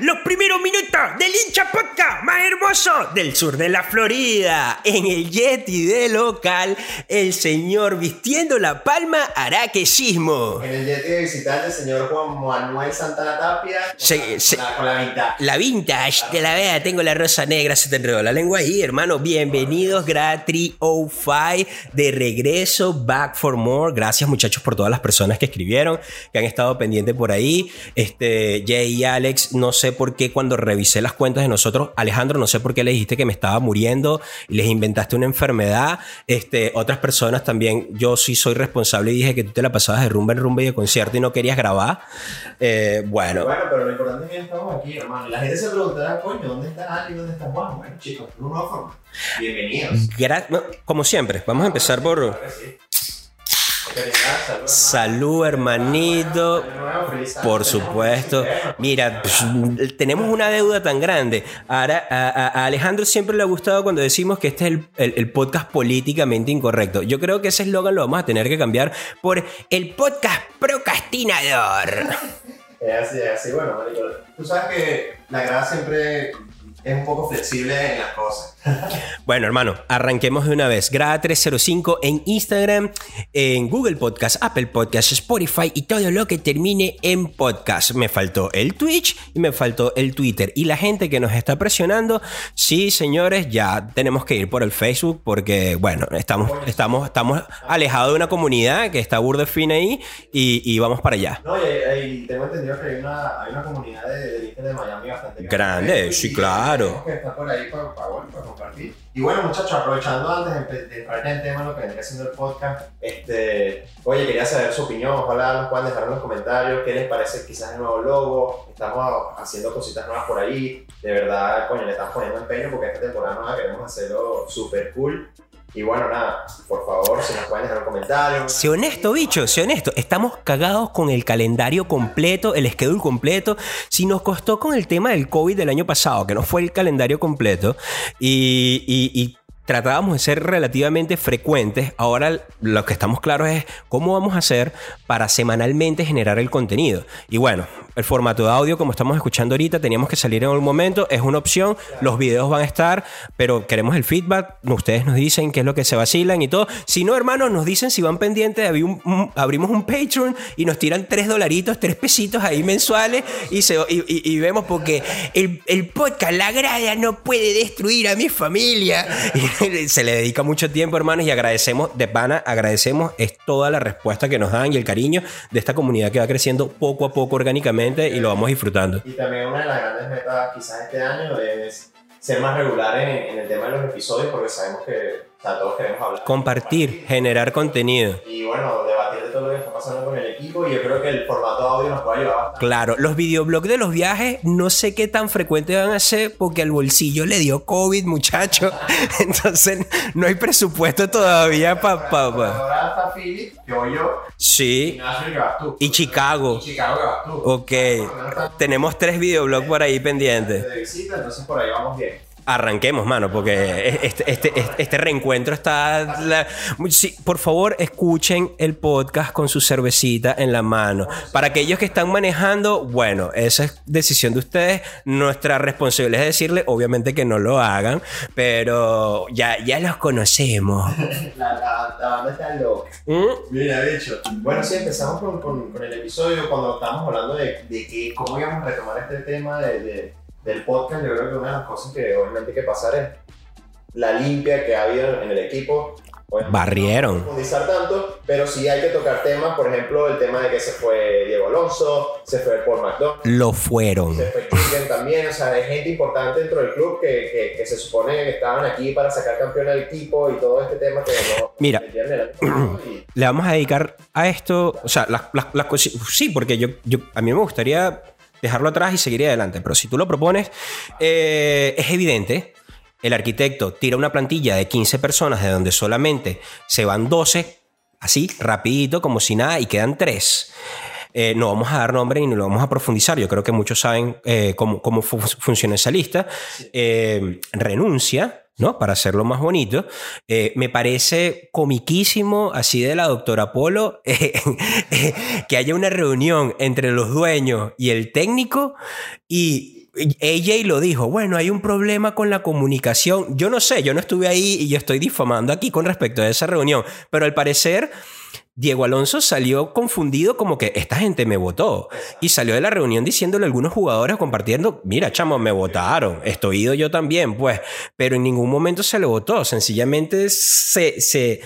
Los primeros minutos podcast del sur de la Florida. En el Yeti de local, el señor vistiendo la palma hará que sismo. En el Yeti de visitante, el señor Juan Manuel Santana Tapia. Con, Sí, la, sí. con la, con la mitad. La vintage vea, tengo la rosa negra, se te enredó la lengua ahí, hermano. Bienvenidos, Gratri 05, de regreso, back for more. Gracias, muchachos, por todas las personas que escribieron, que han estado pendientes por ahí. Este, Jay y Alex, no sé por qué cuando revisé las cuentas de nosotros, Alejandro, no sé por qué le dijiste que me estaba muriendo y les inventaste una enfermedad. Este, otras personas también, yo sí soy responsable y dije que tú te la pasabas de rumba en rumba y de concierto y no querías grabar. Eh, bueno. Bueno, pero lo importante es que estamos aquí, hermano. La gente se preguntará, coño, ¿dónde está Ali? ¿Dónde está Juan? Bueno, chicos, una nueva forma. Bienvenidos. Gra- como siempre, vamos a empezar por salud, hermanito. Por supuesto. Mira, tenemos una deuda tan grande. Ahora, a, a- Alejandro siempre le ha gustado cuando decimos que este es el podcast políticamente incorrecto. Yo creo que ese eslogan lo vamos a tener que cambiar por el podcast procrastinador. Es así, es así. Bueno, marico, tú sabes que la grada siempre es un poco flexible en las cosas. Bueno, hermano, arranquemos de una vez. Grada 305 en Instagram, en Google Podcast, Apple Podcast, Spotify y todo lo que termine en podcast. Me faltó el Twitch y me faltó el Twitter. Y la gente que nos está presionando, sí, señores, ya tenemos que ir por el Facebook porque, bueno, estamos, estamos, estamos alejados de una comunidad que está burda fina ahí y, y vamos para allá. No, y, y tengo entendido que hay una, hay una comunidad de, de de Miami bastante Grande, sí, Y claro. que estar por ahí para, para, para compartir. Y bueno, muchachos, aprovechando antes de entrar en el tema, lo que vendría siendo el podcast, este, oye, quería saber su opinión, ojalá nos puedan dejar en los comentarios qué les parece quizás el nuevo logo, estamos haciendo cositas nuevas por ahí, de verdad, coño, le estamos poniendo empeño porque esta temporada nueva queremos hacerlo súper cool. Y bueno, nada, por favor, si nos pueden dejar un comentario. Sé honesto, bicho, sé honesto. Estamos cagados con el calendario completo, el schedule completo. Si nos costó con el tema del COVID del año pasado, que no fue el calendario completo, y, tratábamos de ser relativamente frecuentes, ahora lo que estamos claros es cómo vamos a hacer para semanalmente generar el contenido. Y bueno, el formato de audio, como estamos escuchando ahorita, teníamos que salir en algún momento, es una opción, los videos van a estar, pero queremos el feedback, ustedes nos dicen qué es lo que se vacilan y todo. Si no, hermanos, nos dicen si van pendientes, abrimos un Patreon y nos tiran tres dolaritos, tres pesitos ahí mensuales y, se, y, vemos porque el, podcast, la grada, no puede destruir a mi familia. se le dedica mucho tiempo, hermanos, y agradecemos, de pana, agradecemos es toda la respuesta que nos dan y el cariño de esta comunidad que va creciendo poco a poco orgánicamente y lo vamos disfrutando. Y también una de las grandes metas quizás este año es ser más regular en, en el tema de los episodios porque sabemos que o sea, todos queremos hablar. Compartir, generar contenido. Y bueno, debatir de todo lo que está pasando con el equipo y yo creo que el formato audio nos puede ayudar bastante. Claro, los videoblogs de los viajes no sé qué tan frecuentes van a ser porque al bolsillo le dio COVID, muchacho. Entonces no hay presupuesto todavía para... Pa, pa. Ahora está Philip, que voy yo, y Sí, Nashville que vas tú. y Chicago. Y Chicago que vas tú. Ok. Tenemos tres videoblogs por ahí pendientes. de visita, entonces por ahí vamos bien. Arranquemos, mano, porque este, este, este, este reencuentro está... la- sí, por favor, escuchen el podcast con su cervecita en la mano. Para aquellos que están manejando, bueno, esa es decisión de ustedes. Nuestra responsabilidad es decirle, obviamente, que no lo hagan, pero ya, ya los conocemos. La, la, la banda está loca. ¿Mm? Mira, de hecho. Bueno, sí, empezamos con, con, con el episodio cuando estábamos hablando de, de que cómo íbamos a retomar este tema de, de- del podcast. Yo creo que una de las cosas que obviamente hay que pasar es la limpia que ha habido en el equipo. Obviamente, Barrieron. No profundizar tanto, pero sí hay que tocar temas, por ejemplo, el tema de que se fue Diego Alonso, se fue Paul McDonald. Lo fueron. Se fue Keegan también, o sea, hay gente importante dentro del club que, que, que se supone que estaban aquí para sacar campeón al equipo y todo este tema que no Mira. y- le vamos a dedicar a esto, o sea, las, las, las cosi- sí, porque yo, yo, a mí me gustaría dejarlo atrás y seguir adelante, pero si tú lo propones, eh, es evidente, el arquitecto tira una plantilla de 15 personas de donde solamente se van 12, así, rapidito, como si nada, y quedan 3. Eh, no vamos a dar nombre ni lo vamos a profundizar. Yo creo que muchos saben eh, cómo, cómo fu- funciona esa lista. Eh, renuncia, ¿no? Para hacerlo más bonito. Eh, me parece comiquísimo, así de la doctora Polo, eh, que haya una reunión entre los dueños y el técnico y AJ lo dijo, bueno, hay un problema con la comunicación. Yo no sé, yo no estuve ahí y yo estoy difamando aquí con respecto a esa reunión, pero al parecer Diego Alonso salió confundido como que esta gente me votó y salió de la reunión diciéndole a algunos jugadores compartiendo, mira chamo, me votaron, estoy ido yo también, pues, pero en ningún momento se le votó, sencillamente se, se,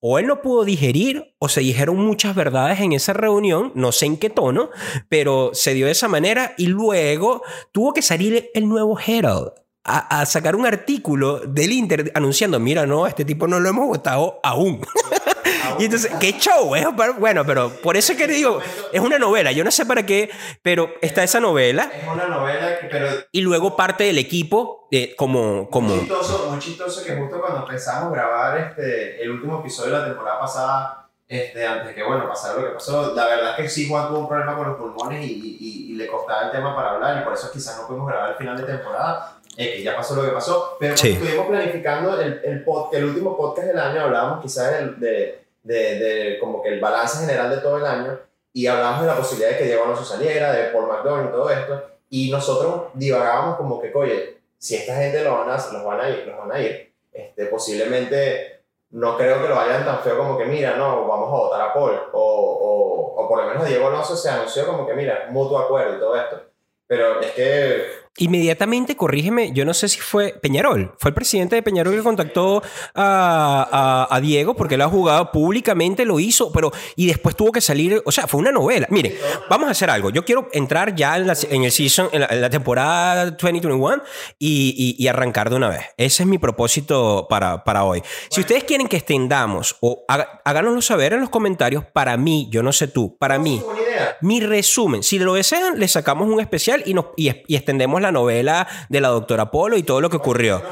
o él no pudo digerir o se dijeron muchas verdades en esa reunión, no sé en qué tono, pero se dio de esa manera y luego tuvo que salir el nuevo Herald. A, a sacar un artículo del Inter anunciando, mira, no, este tipo no lo hemos votado aún. Y entonces, qué show, ¿eh? Pero, bueno, pero por eso es que digo, es una novela, yo no sé para qué, pero está esa novela Es una novela pero y luego parte del equipo eh, como... como muy chistoso, muy chistoso que justo cuando empezamos a grabar este, el último episodio de la temporada pasada, este, antes de que bueno, pasara lo que pasó, la verdad es que sí Juan tuvo un problema con los pulmones y, y- y le costaba el tema para hablar y por eso quizás no pudimos grabar el final de temporada, eh, que ya pasó lo que pasó, pero Sí. estuvimos planificando el, el, pod- el último podcast del año hablábamos quizás del- de, de, de, como que el balance general de todo el año y hablábamos de la posibilidad de que Diego Alonso saliera, de Paul McDonald y todo esto, y nosotros divagábamos como que, oye, si esta gente lo van a, los van a ir, los van a ir este, posiblemente no creo que lo vayan tan feo como que, mira, no, vamos a votar a Paul, o, o, o por lo menos Diego Alonso se anunció como que, mira, mutuo acuerdo y todo esto. Pero es que Inmediatamente, corrígeme, yo no sé si fue Peñarol, fue el presidente de Peñarol que contactó a, a- a Diego porque él ha jugado públicamente, lo hizo, pero y después tuvo que salir, o sea, fue una novela. Miren, vamos a hacer algo. Yo quiero entrar ya en, la, en el season, en la, en la temporada 2021 y, y- y arrancar de una vez. Ese es mi propósito para, para hoy. Si ustedes quieren que extendamos o háganoslo saber en los comentarios, para mí, yo no sé tú, para mí, idea. mi resumen. Si lo desean, le sacamos un especial y, nos, y, y extendemos la novela de la doctora Polo y todo lo que ocurrió.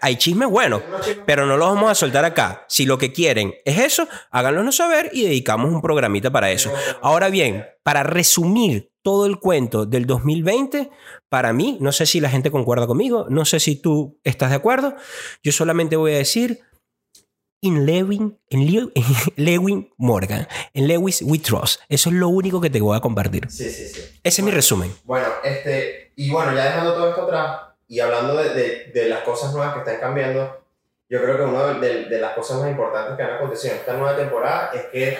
Hay chismes buenos, pero no los vamos a soltar acá. Si lo que quieren es eso, háganlo saber y dedicamos un programita para eso. Ahora bien, para resumir todo el cuento del 2020, para mí, no sé si la gente concuerda conmigo, no sé si tú estás de acuerdo, yo solamente voy a decir en Lewin, en Lew- en Lewin Morgan, en Lewis We Trust. Eso es lo único que te voy a compartir. Sí, sí, sí. Ese es mi resumen. Bueno, este, y bueno, ya dejando todo esto atrás y hablando de, de, de las cosas nuevas que están cambiando, yo creo que una de, de las cosas más importantes que han acontecido en esta nueva temporada es que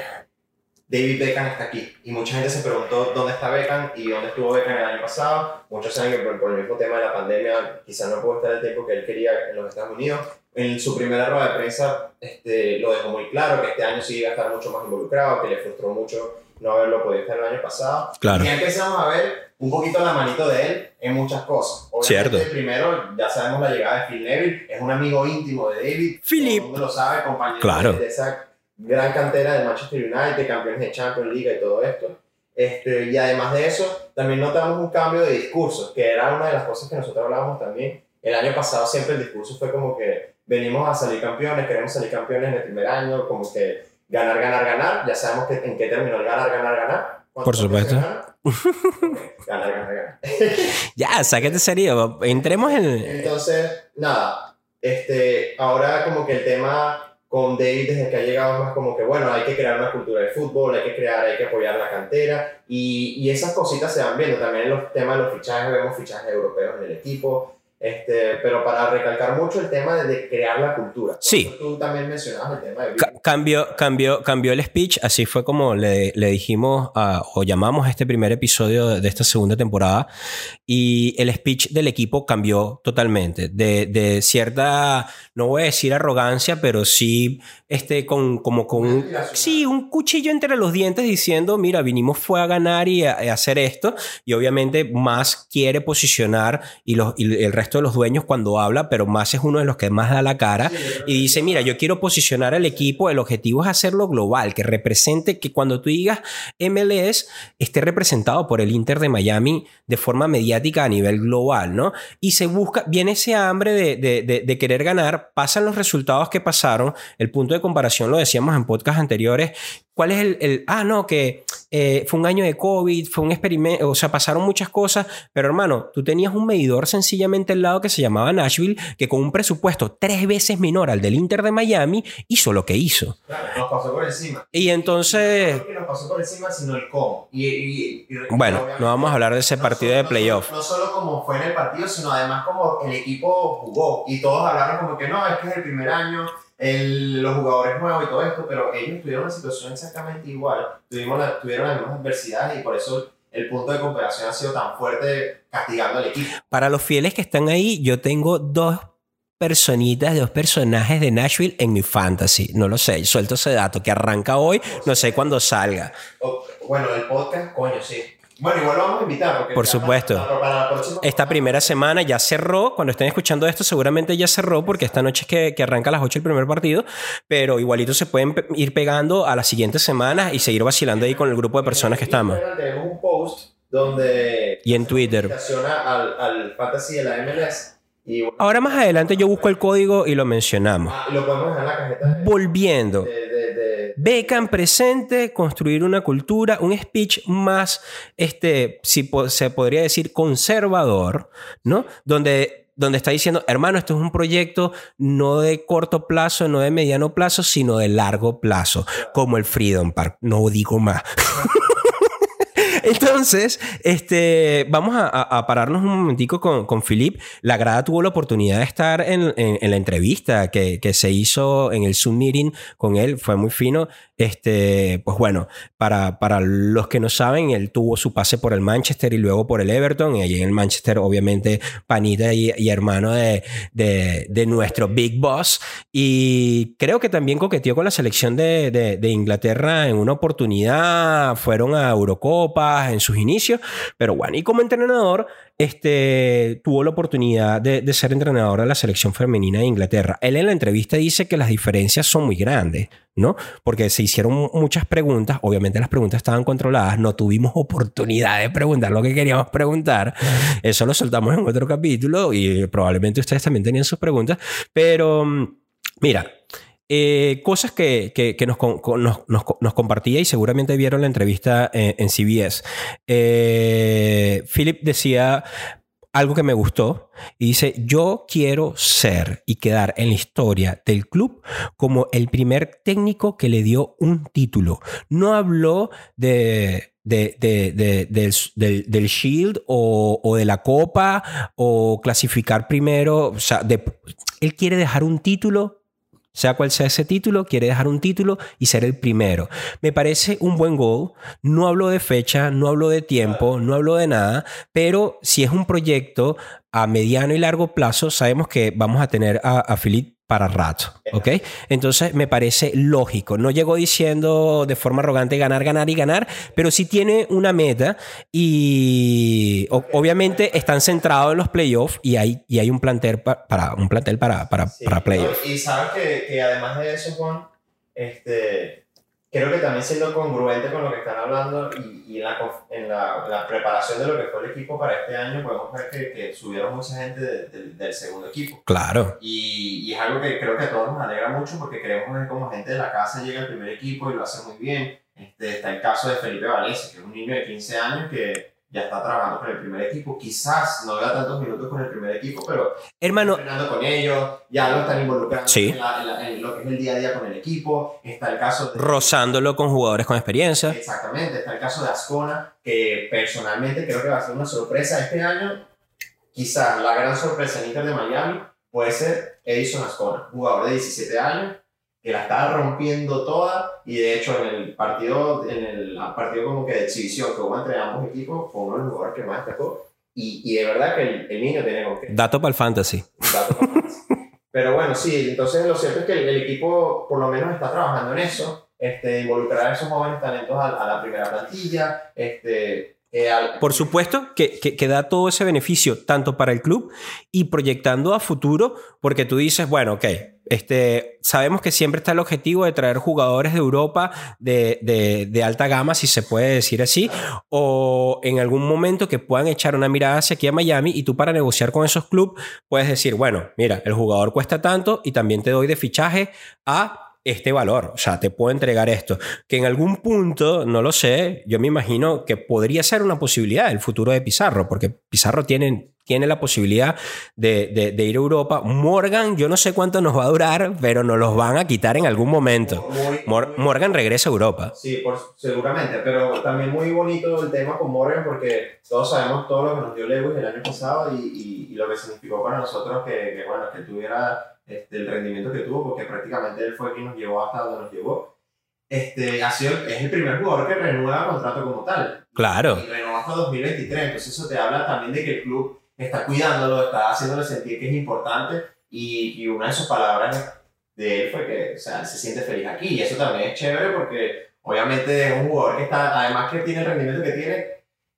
David Beckham está aquí. Y mucha gente se preguntó dónde está Beckham y dónde estuvo Beckham el año pasado. Muchos saben que por, por el mismo tema de la pandemia quizás no pudo estar el tiempo que él quería en los Estados Unidos. En su primera rueda de prensa este, lo dejó muy claro, que este año sí iba a estar mucho más involucrado, que le frustró mucho no haberlo podido estar el año pasado. Claro. Y ya empezamos a ver un poquito la manito de él en muchas cosas. Obviamente, Cierto. primero, ya sabemos la llegada de Phil Neville, es un amigo íntimo de David. Philip. Todo el mundo lo sabe, compañero Claro. de esa gran cantera de Manchester United, campeones de Champions League y todo esto. Este, y además de eso, también notamos un cambio de discurso, que era una de las cosas que nosotros hablábamos también. El año pasado siempre el discurso fue como que venimos a salir campeones, queremos salir campeones en el primer año, como que ganar, ganar, ganar. Ya sabemos que, en qué terminó el ganar, ganar, ganar. ¿Cuántos Por supuesto. ganar, ganar, ganar. Ya, sáquete serio. Entremos en. Entonces, nada, este, ahora como que el tema con David desde que ha llegado más como que, bueno, hay que crear una cultura de fútbol, hay que crear, hay que apoyar la cantera y, y esas cositas se van viendo. También en los temas de los fichajes, vemos fichajes europeos en el equipo, este, pero para recalcar mucho el tema de, de crear la cultura. Por Sí. Tú también mencionabas el tema de... Ca- cambió, cambió, cambió el speech, así fue como le, le dijimos a- o llamamos a este primer episodio de, de esta segunda temporada y el speech del equipo cambió totalmente, de, de cierta, no voy a decir arrogancia, pero sí este, con, como con un, sí, un cuchillo entre los dientes diciendo, mira, vinimos fue a ganar y a, hacer esto y obviamente más quiere posicionar y, los, y el resto de los dueños cuando habla, pero más es uno de los que más da la cara y dice, mira, yo quiero posicionar al equipo, el objetivo es hacerlo global, que represente, que cuando tú digas MLS esté representado por el Inter de Miami de forma mediática a nivel global, ¿no? Y se busca, viene ese hambre de, de- de- de querer ganar, pasan los resultados que pasaron, el punto de comparación lo decíamos en podcast anteriores, ¿cuál es el, el- ah, no, que eh, fue un año de COVID, fue un experimento, o sea, pasaron muchas cosas, pero hermano, tú tenías un medidor sencillamente al lado que se llamaba Nashville, que con un presupuesto tres veces menor al del Inter de Miami, hizo lo que hizo. Claro, nos pasó por encima. Y entonces, No que nos pasó por encima, sino el cómo. Y, y- y- bueno, no vamos a hablar de ese no partido solo- de no playoff. solo- No solo como fue en el partido, sino además como el equipo jugó. Y todos hablaron como que no, es que es el primer año, el- los jugadores nuevos y todo esto, pero ellos tuvieron una situación exactamente igual. Tuvimos la- tuvieron las mismas adversidades y por eso el punto de comparación ha sido tan fuerte castigando al equipo. Para los fieles que están ahí, yo tengo dos personitas, dos personajes de Nashville en mi fantasy. No lo sé, suelto ese dato que arranca hoy, no sé cuándo salga. Bueno, el podcast, coño, sí. Bueno, igual lo vamos a invitar. Porque Por supuesto. Para, para Esta primera semana ya cerró. Cuando estén escuchando esto, seguramente ya cerró porque esta noche es que, que arranca a las 8 el primer partido. Pero igualito se pueden ir pegando a las siguientes semanas y seguir vacilando ahí con el grupo de personas que estamos. Instagram Tenemos un post donde. Y en Twitter. invitación Al, al fantasy de la MLS. Y bueno, Ahora más adelante yo busco el código y lo mencionamos. Ah, lo podemos dejar en la cajeta de. Volviendo. de, de- Beckham presente, construir una cultura, un speech más, este, si po- se podría decir, conservador, ¿no? Donde, donde está diciendo, hermano, esto es un proyecto no de corto plazo, no de mediano plazo, sino de largo plazo, como el Freedom Park. No digo más. Entonces, este, vamos a, a- pararnos un momentico con, con Philip. La grada tuvo la oportunidad de estar en, en- en la entrevista que, que se hizo en el Zoom meeting con él. Fue muy fino. Este, pues bueno, para, para los que no saben, él tuvo su pase por el Manchester y luego por el Everton. Y allí en el Manchester, obviamente, panita y, hermano de, de- de nuestro Big Boss. Y creo que también coqueteó con la selección de, de- de Inglaterra en una oportunidad. Fueron a Eurocopas en sus inicios. Pero bueno, y como entrenador, este, tuvo la oportunidad de, de ser entrenador de la selección femenina de Inglaterra. Él en la entrevista dice que las diferencias son muy grandes, ¿no? Porque se hicieron muchas preguntas. Obviamente las preguntas estaban controladas. No tuvimos oportunidad de preguntar lo que queríamos preguntar. Eso lo soltamos en otro capítulo y probablemente ustedes también tenían sus preguntas. Pero mm, mira, eh, cosas que, que- nos, nos, nos- compartía y seguramente vieron la entrevista en, CBS. Eh, Philip decía algo que me gustó y dice, yo quiero ser y quedar en la historia del club como el primer técnico que le dio un título. No habló de... de- de- de- del, del- Shield o, o de la Copa o clasificar primero. O sea, él quiere dejar un título sea cual sea ese título, quiere dejar un título y ser el primero. Me parece un buen gol. No hablo de fecha, no hablo de tiempo, no hablo de nada, pero si es un proyecto a mediano y largo plazo, sabemos que vamos a tener a, a Philip para rato, ¿ok? Entonces me parece lógico. No llegó diciendo de forma arrogante ganar, ganar y ganar, pero sí tiene una meta y obviamente están centrados en los playoffs y hay, y hay un plantel pa- para un plantel para, para, Sí, para playoffs. Y sabes que, que además de eso, Juan, este, creo que también siendo congruente con lo que están hablando y, y en, la, en la, la preparación de lo que fue el equipo para este año, podemos ver que, que subieron mucha gente de- de- del segundo equipo. Claro. Y, y es algo que creo que a todos nos alegra mucho porque queremos ver cómo gente de la casa llega al primer equipo y lo hace muy bien. Este, está el caso de Felipe Valencia, que es un niño de 15 años que ya está trabajando con el primer equipo. Quizás no vea tantos minutos con el primer equipo, pero Hermano, entrenando con ellos, ya lo están involucrando Sí. en, la- en la- en lo que es el día a día con el equipo. Está el caso de... rozándolo con jugadores con experiencia. Exactamente, está el caso de Ascona, que personalmente creo que va a ser una sorpresa este año. Quizás la gran sorpresa en Inter de Miami puede ser Edison Ascona, jugador de 17 años, que la está rompiendo toda y de hecho en el partido, en el partido como que de exhibición que hubo entre ambos equipos, fue uno de los jugadores que más destacó. Y, y de verdad que el, el niño tiene con qué. Dato para el fantasy. dato para más. Pero bueno, sí, entonces lo cierto es que el, el equipo por lo menos está trabajando en eso, este, involucrar a esos jóvenes talentos a, a la primera plantilla, este, Por supuesto que, que, da todo ese beneficio tanto para el club y proyectando a futuro, porque tú dices, bueno, ok, este, sabemos que siempre está el objetivo de traer jugadores de Europa de, de, de alta gama, si se puede decir así, o en algún momento que puedan echar una mirada hacia aquí a Miami y tú para negociar con esos clubes puedes decir, bueno, mira, el jugador cuesta tanto y también te doy de fichaje a este valor, o sea, te puedo entregar esto, que en algún punto, no lo sé, yo me imagino que podría ser una posibilidad el futuro de Pizarro, porque Pizarro tiene, tiene la posibilidad de, de- de ir a Europa. Morgan, yo no sé cuánto nos va a durar, pero nos los van a quitar en algún momento. Muy- Mor- muy- Morgan regresa a Europa. Sí, por, seguramente, pero también muy bonito el tema con Morgan porque todos sabemos todo lo que nos dio Lewis el año pasado y, y- y lo que significó para nosotros que, que, bueno, que tuviera este, el rendimiento que tuvo, porque prácticamente él fue quien nos llevó hasta donde nos llevó. Este, ha sido, es el primer jugador que renueva contrato como tal. Claro. Y renovó hasta 2023, entonces eso te habla también de que el club está cuidándolo, está haciéndole sentir que es importante y, y una de sus palabras de él fue que o sea, se siente feliz aquí y eso también es chévere porque obviamente es un jugador que está, además que tiene el rendimiento que tiene,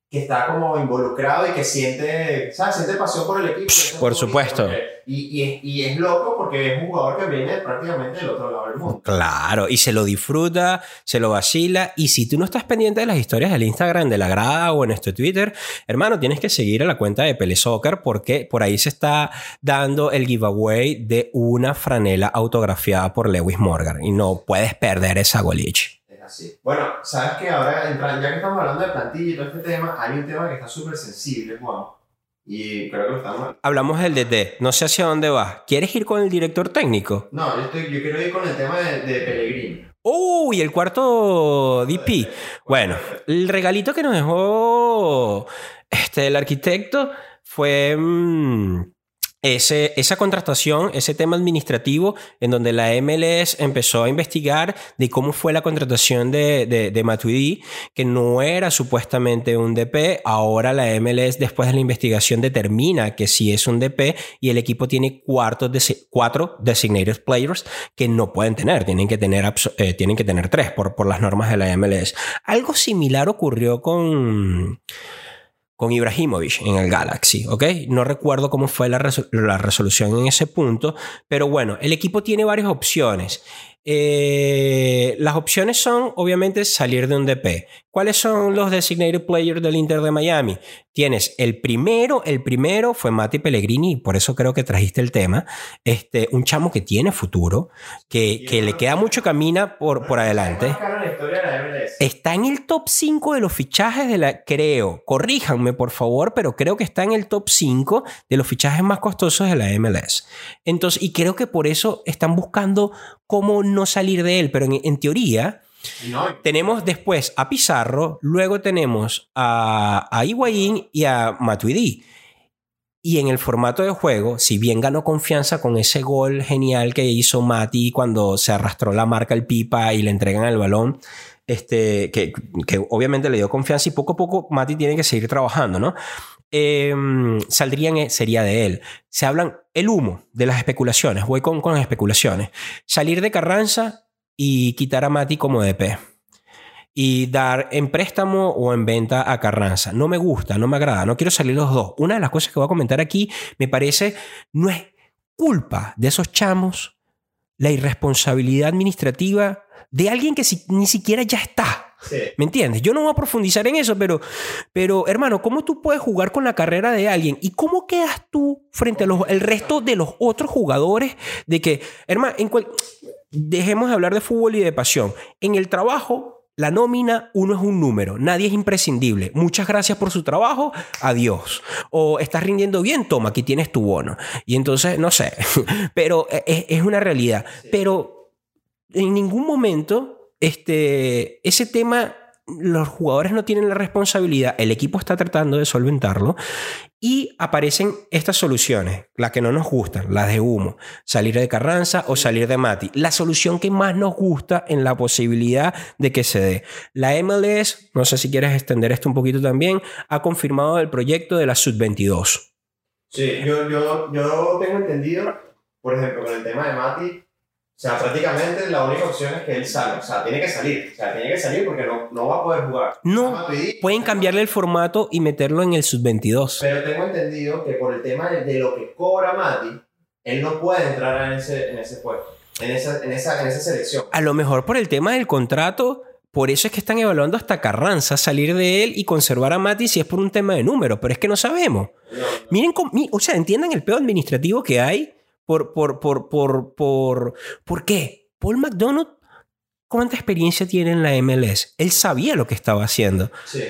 que está como involucrado y que siente, ¿sabes? Siente pasión por el equipo. Por supuesto. Y, y, y es loco porque es un jugador que viene prácticamente del otro lado del mundo. Claro, y se lo disfruta, se lo vacila. Y si tú no estás pendiente de las historias del Instagram de la grada o en este Twitter, hermano, tienes que seguir a la cuenta de Pele Soccer porque por ahí se está dando el giveaway de una franela autografiada por Lewis Morgan. Y no puedes perder esa goliche. Es así. Bueno, sabes que ahora, ya que estamos hablando de plantilla y todo este tema, hay un tema que está súper sensible, Juan. Y creo que lo estamos. Hablamos del DT, no sé hacia dónde vas. ¿Quieres ir con el director técnico? No, yo, estoy, yo quiero ir con el tema de, de Pellegrini. Uy, el cuarto DP. Bueno, el regalito que nos dejó este, el arquitecto fue mm, ese, esa contratación, ese tema administrativo en donde la MLS empezó a investigar de cómo fue la contratación de, de, de Matuidi, que no era supuestamente un DP. Ahora la MLS, después de la investigación, determina que sí es un DP y el equipo tiene cuartos desi- cuatro designated players que no pueden tener, tienen que tener, eh, tienen que tener tres por, por las normas de la MLS. Algo similar ocurrió con, con Ibrahimovic en el Galaxy, ¿ok? No recuerdo cómo fue la, la resolución en ese punto, pero bueno, el equipo tiene varias opciones. Eh, las opciones son, obviamente, salir de un DP. ¿Cuáles son los designated players del Inter de Miami? Tienes el primero, el primero fue Mati Pellegrini, y por eso creo que trajiste el tema. Este, un chamo que tiene futuro, que, que le queda mucho camino por, por adelante. Está en el top 5 de los fichajes de la. Creo, corríjanme por favor, pero creo que está en el top 5 de los fichajes más costosos de la MLS. Entonces, y creo que por eso están buscando cómo no salir de él, pero en, en teoría. No, Tenemos después a Pizarro, luego tenemos a, a Higuaín y a Matuidi. Y en el formato de juego, si bien ganó confianza con ese gol genial que hizo Mati cuando se arrastró la marca al pipa y le entregan el balón, este, que, que obviamente le dio confianza y poco a poco Mati tiene que seguir trabajando, ¿no? Eh, saldrían, eh, sería de él. Se hablan el humo de las especulaciones. Voy con, con las especulaciones. Salir de Carranza y quitar a Mati como DP. Y dar en préstamo o en venta a Carranza. No me gusta, no me agrada, no quiero salir los dos. Una de las cosas que voy a comentar aquí me parece no es culpa de esos chamos la irresponsabilidad administrativa de alguien que si- ni siquiera ya está. Sí. ¿Me entiendes? Yo no voy a profundizar en eso, pero, pero hermano, ¿cómo tú puedes jugar con la carrera de alguien? ¿Y cómo quedas tú frente al resto de los otros jugadores? De que, hermano, en cual- dejemos de hablar de fútbol y de pasión. En el trabajo, la nómina, uno es un número, nadie es imprescindible. Muchas gracias por su trabajo, adiós. O estás rindiendo bien, toma, aquí tienes tu bono. Y entonces, no sé, pero es, es una realidad. Pero en ningún momento este, ese tema los jugadores no tienen la responsabilidad, el equipo está tratando de solventarlo y aparecen estas soluciones, las que no nos gustan, las de humo, salir de Carranza o salir de Mati. La solución que más nos gusta en la posibilidad de que se dé. La MLS, no sé si quieres extender esto un poquito también, ha confirmado el proyecto de la Sub-22. Sí, yo, yo, yo tengo entendido, por ejemplo, con el tema de Mati, sea, prácticamente la única opción es que él salga. O sea, tiene que salir. O sea, tiene que salir porque no, no va a poder jugar. No, Pueden cambiarle el formato y meterlo en el Sub-22. Pero tengo entendido que por el tema de, lo que cobra Mati, él no puede entrar en ese, en ese puesto, en esa, en, esa, en esa selección. A lo mejor por el tema del contrato, por eso es que están evaluando hasta Carranza salir de él y conservar a Mati si es por un tema de número, pero es que no sabemos. No, no. Miren, o sea, entiendan el peor administrativo que hay por, por, por, por, por, ¿por qué? Paul McDonald, ¿cuánta experiencia tiene en la MLS? Él sabía lo que estaba haciendo. Sí.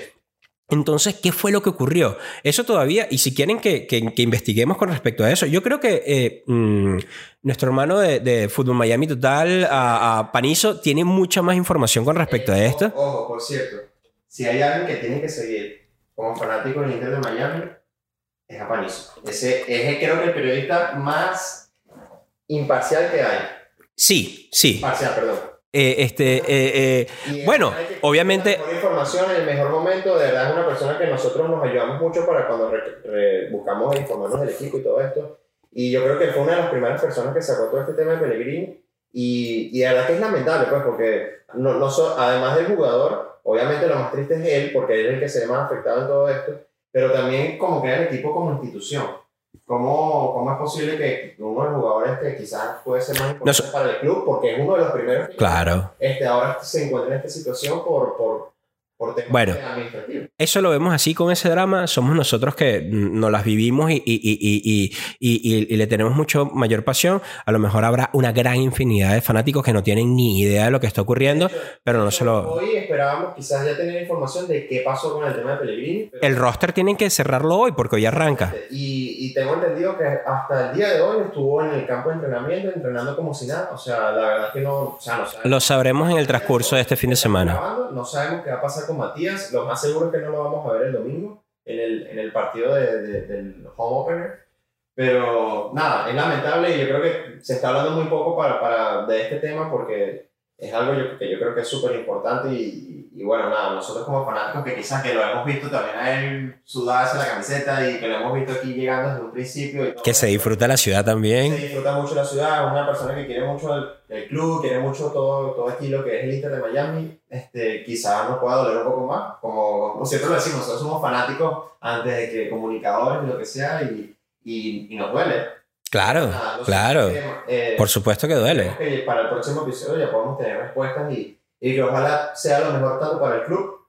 Entonces, ¿qué fue lo que ocurrió? Eso todavía, y si quieren que, que- que investiguemos con respecto a eso, yo creo que eh, mm, nuestro hermano de, de Fútbol Miami Total, a, a Panizo, tiene mucha más información con respecto a Eh, esto. Ojo, ojo, por cierto, si hay alguien que tiene que seguir como fanático del Inter de Miami, es a Panizo. Ese es creo que el periodista más imparcial que hay. Sí, sí. Parcial, perdón. Eh, este, eh, eh, Bueno, obviamente- La mejor información en el mejor momento, de verdad es una persona que nosotros nos ayudamos mucho para cuando re- re- buscamos informarnos del equipo y todo esto. Y yo creo que fue una de las primeras personas que sacó todo este tema de Pellegrini. Y, y de verdad que es lamentable, pues, porque no, no so- además del jugador, obviamente lo más triste es él, porque él es el que se ve más afectado en todo esto, pero también como que el equipo como institución. ¿Cómo, ¿Cómo es posible que uno de los jugadores que quizás puede ser más importante para el club, porque es uno de los primeros que claro. este, ahora se encuentra en esta situación por, por, por temas Bueno. Eso lo vemos así con ese drama. Somos nosotros que nos las vivimos y, y- y- y- le tenemos mucho mayor pasión. A lo mejor habrá una gran infinidad de fanáticos que no tienen ni idea de lo que está ocurriendo, pero no se lo... Hoy esperábamos quizás ya tener información de qué pasó con el tema de Pellegrini. pero- El roster tienen que cerrarlo hoy porque hoy arranca. Y, tengo entendido que hasta el día de hoy estuvo en el campo de entrenamiento, entrenando como si nada. O sea, la verdad es que no, o sea, no sabemos. Lo sabremos en el transcurso de este fin de semana. No sabemos qué va a pasar con Matías. Lo más seguro que no lo vamos a ver el domingo en el, en el partido de- del home opener. Pero nada, es lamentable y yo creo que se está hablando muy poco para, para, de este tema porque es algo yo- que yo creo que es súper importante y, y bueno, nada, nosotros como fanáticos que quizás que lo hemos visto también a él sudarse la camiseta y que lo hemos visto aquí llegando desde un principio. y todo Que se disfruta la ciudad Se también. disfruta mucho la ciudad, es una persona que quiere mucho el, el club, quiere mucho todo, todo aquí lo que es el Inter de Miami. Este, quizás nos pueda doler un poco más, como, como siempre lo decimos, nosotros somos fanáticos antes de que comunicadores y lo que sea, y, y, y nos duele. Claro, Nada, claro. eh, Por supuesto que duele. que para el próximo episodio ya podamos tener respuestas y, y que ojalá sea lo mejor tanto para el club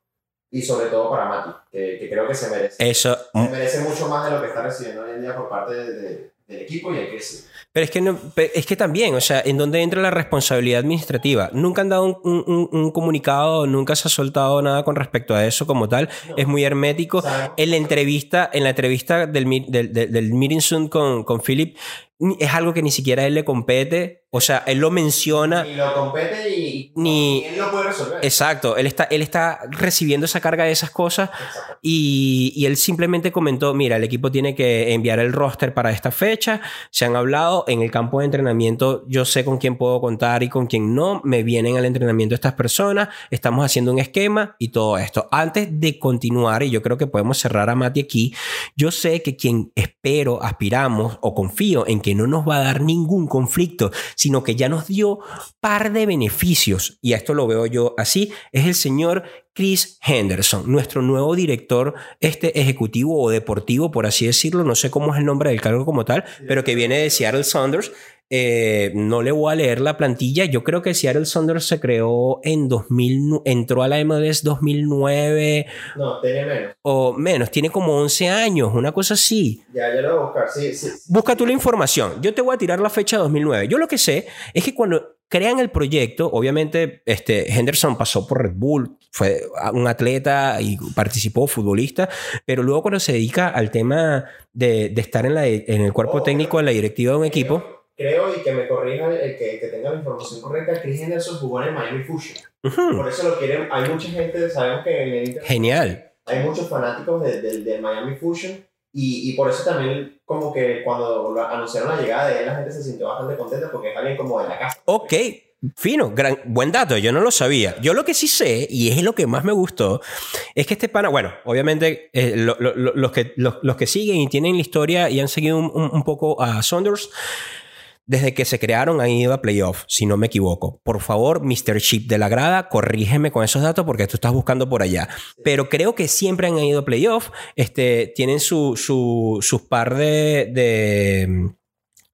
y sobre todo para Mati, que, que creo que se merece. Eso, Se merece mucho más de lo que está recibiendo hoy en día por parte de- de- del equipo y hay que decir. Pero es que, no- es que también, o sea, ¿en dónde entra la responsabilidad administrativa? Nunca han dado un, un- un- un comunicado, nunca se ha soltado nada con respecto a eso como tal. Es muy hermético. En la entrevista, en la entrevista del, del, del, del meeting soon con, con Philip, es algo que ni siquiera a él le compete. O sea, él lo menciona. Ni lo compete y, Ni- él lo puede resolver. Exacto, él está, él está recibiendo esa carga de esas cosas y, y él simplemente comentó, mira, el equipo tiene que enviar el roster para esta fecha, se han hablado en el campo de entrenamiento, yo sé con quién puedo contar y con quién no, me vienen al entrenamiento estas personas, estamos haciendo un esquema y todo esto. Antes de continuar, y yo creo que podemos cerrar a Mati aquí, yo sé que quien espero, aspiramos o confío en que no nos va a dar ningún conflicto, sino que ya nos dio par de beneficios, y a esto lo veo yo así, es el señor Chris Henderson, nuestro nuevo director este ejecutivo o deportivo, por así decirlo, no sé cómo es el nombre del cargo como tal, pero que viene de Seattle Saunders. Eh, no le voy a leer la plantilla. Yo creo que Seattle Saunders se creó en 2000, nu- entró a la MLS 2009 No, tiene menos. o menos, tiene como 11 años, una cosa así. Ya, lo voy a buscar. Sí, sí. Busca tú la información. Yo te voy a tirar la fecha de 2009. Yo lo que sé es que cuando crean el proyecto, obviamente este, Henderson pasó por Red Bull, fue un atleta y participó, futbolista, pero luego cuando se dedica al tema de, de estar en, la, en el cuerpo Oh, técnico, en la directiva de un equipo, Creo, y que me corrija el que, que tenga la información correcta, Chris Henderson jugó en el Miami Fusion. ujú, Por eso lo quieren. Hay mucha gente, sabemos que en el Inter genial. hay muchos fanáticos del de, de Miami Fusion. Y, y por eso también, como que cuando anunciaron la llegada de él, la gente se sintió bastante contenta porque es alguien como de la casa. Ok, fino, gran, buen dato, yo no lo sabía. Yo lo que sí sé, y es lo que más me gustó, es que este pana, bueno, obviamente eh, lo- lo- lo- los, que, los que siguen y tienen la historia y han seguido un, un- un poco a Saunders, desde que se crearon han ido a playoff, si no me equivoco. Por favor, Mr. Chip de la grada, corrígeme con esos datos porque tú estás buscando por allá. Pero creo que siempre han ido a playoff, este, tienen su, su, sus par de... de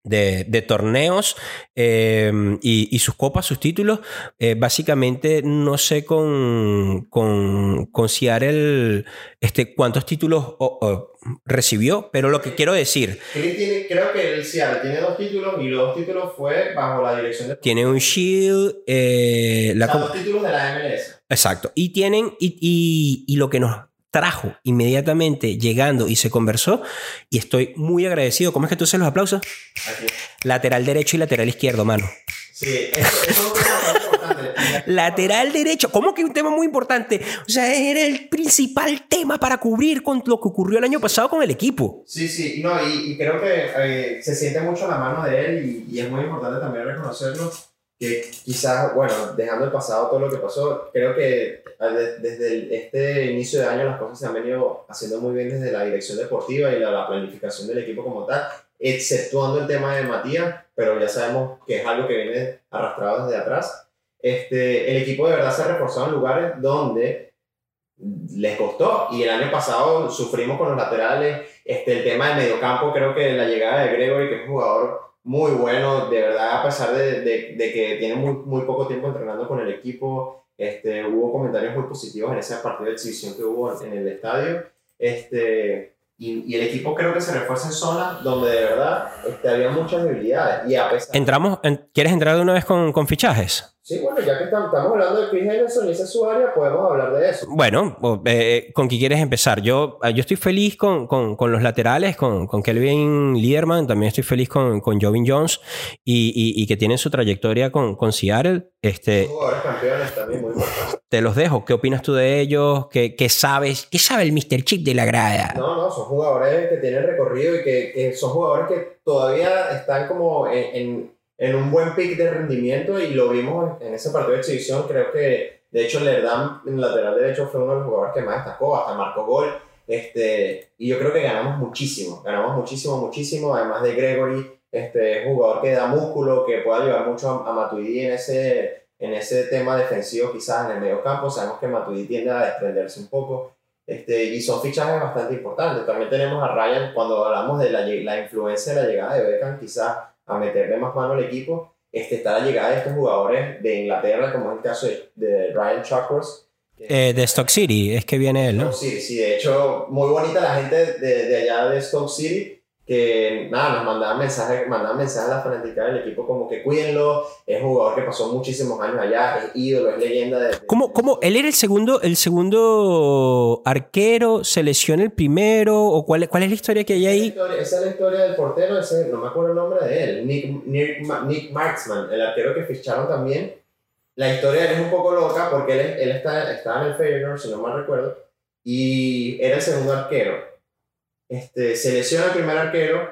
de, de torneos eh, y, y sus copas, sus títulos. Eh, básicamente, no sé con, con, con Seattle este, cuántos títulos o- o recibió, pero lo que quiero decir, tiene, creo que el Seattle tiene dos títulos y los dos títulos fue bajo la dirección de... tiene un Shield, eh, la o sea, dos títulos de la MLS. Exacto. Y tienen, y, y- y lo que nos trajo inmediatamente llegando y se conversó, y estoy muy agradecido. ¿Cómo es que tú haces los aplausos? Aquí. Lateral derecho y lateral izquierdo, mano. Sí, eso, es un tema bastante importante. Lateral derecho. ¿Cómo que un tema muy importante? O sea, era el principal tema para cubrir con lo que ocurrió el año pasado con el equipo. Sí, sí, no, y, y creo que eh, se siente mucho la mano de él y, y es muy importante también reconocerlo, que quizás, bueno, dejando el pasado todo lo que pasó, creo que de- desde este inicio de año las cosas se han venido haciendo muy bien desde la dirección deportiva y la, la planificación del equipo como tal, exceptuando el tema de Matías, pero ya sabemos que es algo que viene arrastrado desde atrás. Este, el equipo de verdad se ha reforzado en lugares donde les costó y el año pasado sufrimos con los laterales este, el tema de mediocampo, creo que la llegada de Gregory, que es un jugador muy bueno, de verdad, a pesar de, de, de que tiene muy, muy poco tiempo entrenando con el equipo, este, hubo comentarios muy positivos en ese partido de exhibición que hubo en el estadio. Este, y, y el equipo creo que se refuerza en zonas donde de verdad este, había muchas debilidades. Y a pesar Entramos, en- ¿Quieres entrar de una vez con, con fichajes? Sí, bueno, ya que tam- estamos hablando de Chris Henderson y esa es su área, podemos hablar de eso. Bueno, o, eh, ¿con qué quieres empezar? Yo, eh, yo estoy feliz con, con- con los laterales, con, con Kelvin Liederman, también estoy feliz con, con Jovin Jones y, y- y que tienen su trayectoria con, con Seattle. Este, Son jugadores campeones también muy importantes. te los dejo. ¿Qué opinas tú de ellos? ¿Qué, qué sabes? ¿Qué sabe el Mr. Chip de la grada? No, no, son jugadores que tienen recorrido y que, que son jugadores que todavía están como en, en, en un buen pick de rendimiento y lo vimos en ese partido de exhibición. Creo que, de hecho, Lerdam en lateral derecho fue uno de los jugadores que más destacó, hasta marcó gol. Este, y yo creo que ganamos muchísimo, ganamos muchísimo, muchísimo. Además de Gregory, este, jugador que da músculo, que puede ayudar mucho a, a Matuidi en ese, en ese tema defensivo, quizás en el medio campo. Sabemos que Matuidi tiende a desprenderse un poco. Este, y son fichajes bastante importantes. También tenemos a Ryan, cuando hablamos de la, la influencia de la llegada de Beckham, quizás a meterle más mano al equipo, este, está la llegada de estos jugadores de Inglaterra, como es el caso de, Ryan Chuckworth. Eh, de Stock City, es que viene él, ¿no? Sí, sí, de hecho, muy bonita la gente de, de allá de Stoke City, que nada, nos mandaban mensajes, mandaban mensajes a la fanática del equipo como que cuídenlo, es un jugador que pasó muchísimos años allá, es ídolo, es leyenda de... de- ¿Cómo, cómo? ¿Él era el segundo, el segundo arquero? ¿Se lesiona el primero? ¿O cuál, cuál es la historia que hay Esa es la ahí? historia- Esa es la historia del portero, ese, no me acuerdo el nombre de él, Nick, Nick, Nick Marksman, el arquero que ficharon también. La historia de él es un poco loca porque él, él está, estaba en el Feyenoord, si no mal recuerdo, y era el segundo arquero. Este, se lesiona el primer arquero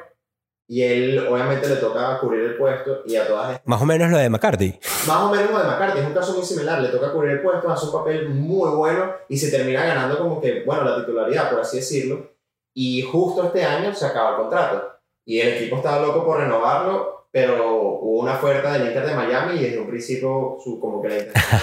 y él obviamente le toca cubrir el puesto y a todas estas Más o menos lo de McCarthy. más o menos lo de McCarthy, es un caso muy similar, le toca cubrir el puesto, hace un papel muy bueno y se termina ganando como que, bueno, la titularidad, por así decirlo, y justo este año se acaba el contrato y el equipo estaba loco por renovarlo, pero hubo una oferta del Inter de Miami y desde un principio su, como que la intención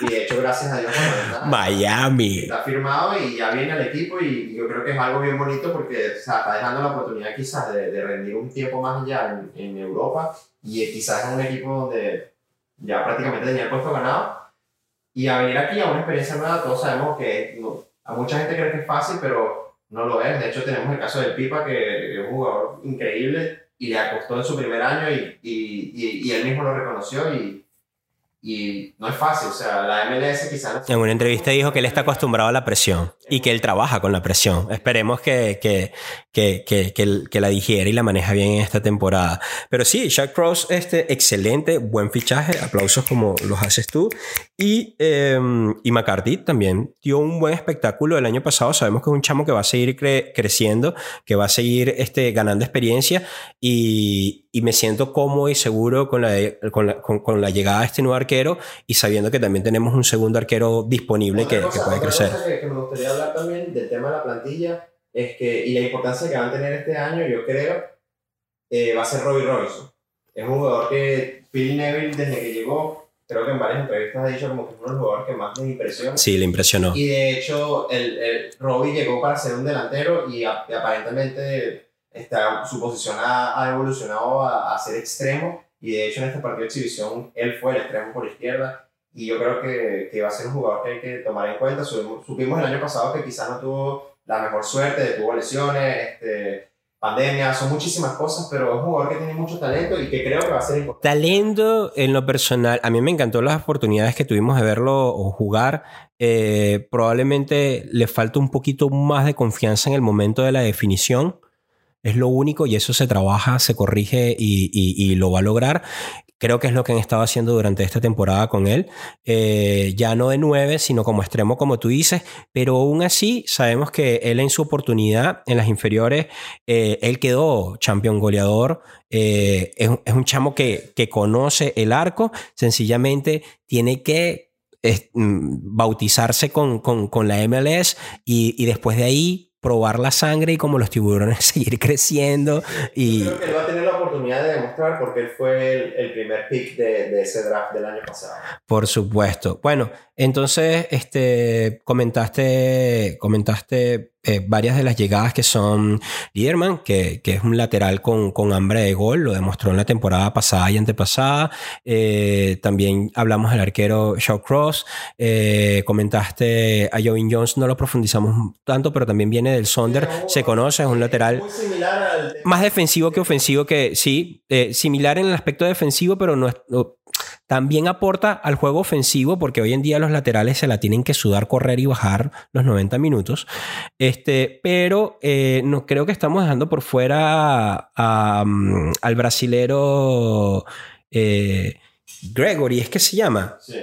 y de hecho gracias a Dios bueno, está- Miami. está firmado y ya viene el equipo y yo creo que es algo bien bonito porque o sea, está dejando la oportunidad quizás de, de rendir un tiempo más ya en, en Europa y quizás en un equipo donde ya prácticamente tenía el puesto ganado. Y a venir aquí a una experiencia nueva todos sabemos que no- a mucha gente cree que es fácil pero no lo es. De hecho tenemos el caso del Pipa que es un jugador increíble y le costó en su primer año y, y, y, y él mismo lo reconoció y, y no es fácil, o sea, la MLS quizás... En una entrevista dijo que él está acostumbrado a la presión y que él trabaja con la presión. Esperemos que, que, que, que, la digiere y la maneja bien en esta temporada. Pero sí, Jack Cross, este, excelente, buen fichaje, aplausos como los haces tú. Y, eh, y McCarthy también dio un buen espectáculo el año pasado. Sabemos que es un chamo que va a seguir cre- creciendo, que va a seguir este, ganando experiencia y, y me siento cómodo y seguro con la, con, la, con, con la llegada de este nuevo arquero y sabiendo que también tenemos un segundo arquero disponible que, Otra que cosa- puede otra crecer. cosa que, que me gustaría hablar también del tema de la plantilla es que, y la importancia que van a tener este año, yo creo, eh, va a ser Robbie Robinson. Es un jugador que Phil Neville, desde que llegó, creo que en varias entrevistas ha dicho como que es uno de los jugadores que más me impresiona. Sí, le impresionó. Y de hecho, el, el Robbie llegó para ser un delantero y, a- y aparentemente está, su posición ha, ha evolucionado a, a, ser extremo y de hecho en este partido de exhibición él fue el extremo por izquierda y yo creo que, que va a ser un jugador que hay que tomar en cuenta. Supimos, supimos el año pasado que quizás no tuvo la mejor suerte, tuvo lesiones, este, pandemia, son muchísimas cosas, pero es un jugador que tiene mucho talento y que creo que va a ser importante. Talento en lo personal, a mí me encantó las oportunidades que tuvimos de verlo jugar. Eh, probablemente le falta un poquito más de confianza en el momento de la definición. Es lo único y eso se trabaja, se corrige y, y, lo va a lograr. Creo que es lo que han estado haciendo durante esta temporada con él. Eh, ya no de nueve, sino como extremo, como tú dices. Pero aún así, sabemos que él en su oportunidad en las inferiores, eh, él quedó campeón goleador. Eh, es, es, un chamo que, que conoce el arco. Sencillamente tiene que mm, bautizarse con, con, con, la MLS y, y después de ahí probar la sangre y como los tiburones seguir creciendo. Y... Yo creo que él va a tener la oportunidad de demostrar porque él fue el, el primer pick de, de, ese draft del año pasado. Por supuesto. Bueno, entonces este, comentaste, comentaste eh, varias de las llegadas que son Liderman, que, que es un lateral con, con, hambre de gol, lo demostró en la temporada pasada y antepasada. Eh, también hablamos del arquero Shaw Cross. Eh, comentaste a Jovin Jones, no lo profundizamos tanto, pero también viene del Sonder, se conoce, es un lateral más defensivo que ofensivo, que sí, similar en el aspecto defensivo, pero no, no también aporta al juego ofensivo porque hoy en día los laterales se la tienen que sudar, correr y bajar los 90 minutos. Este, pero eh, no, creo que estamos dejando por fuera a, a, um, al brasilero eh, Gregory, ¿es que se llama? Sí.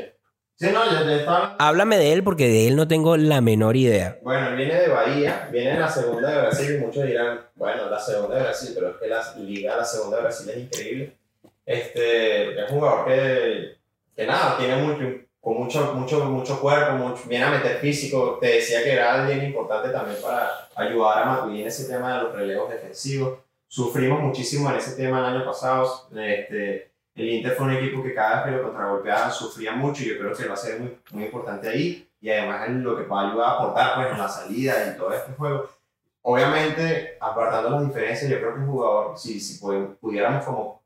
Sí, no, ya, ya está... Háblame de él porque de él no tengo la menor idea. Bueno, él viene de Bahía, viene en la segunda de Brasil y muchos dirán, bueno, la segunda de Brasil, pero es que la liga, la segunda de Brasil es increíble. Este, es un jugador que, que nada, tiene mucho, con mucho, mucho, mucho cuerpo, mucho, viene a meter físico. Te decía que era alguien importante también para ayudar a Matuidi en ese tema de los relevos defensivos. Sufrimos muchísimo en ese tema el año pasado. Este, el Inter fue un equipo que cada vez que lo contragolpeaban sufría mucho y yo creo que va a ser muy, muy importante ahí. Y además en lo que puede ayudar a aportar pues, en la salida y todo este juego. Obviamente, apartando las diferencias, yo creo que un jugador, si, si pudiéramos como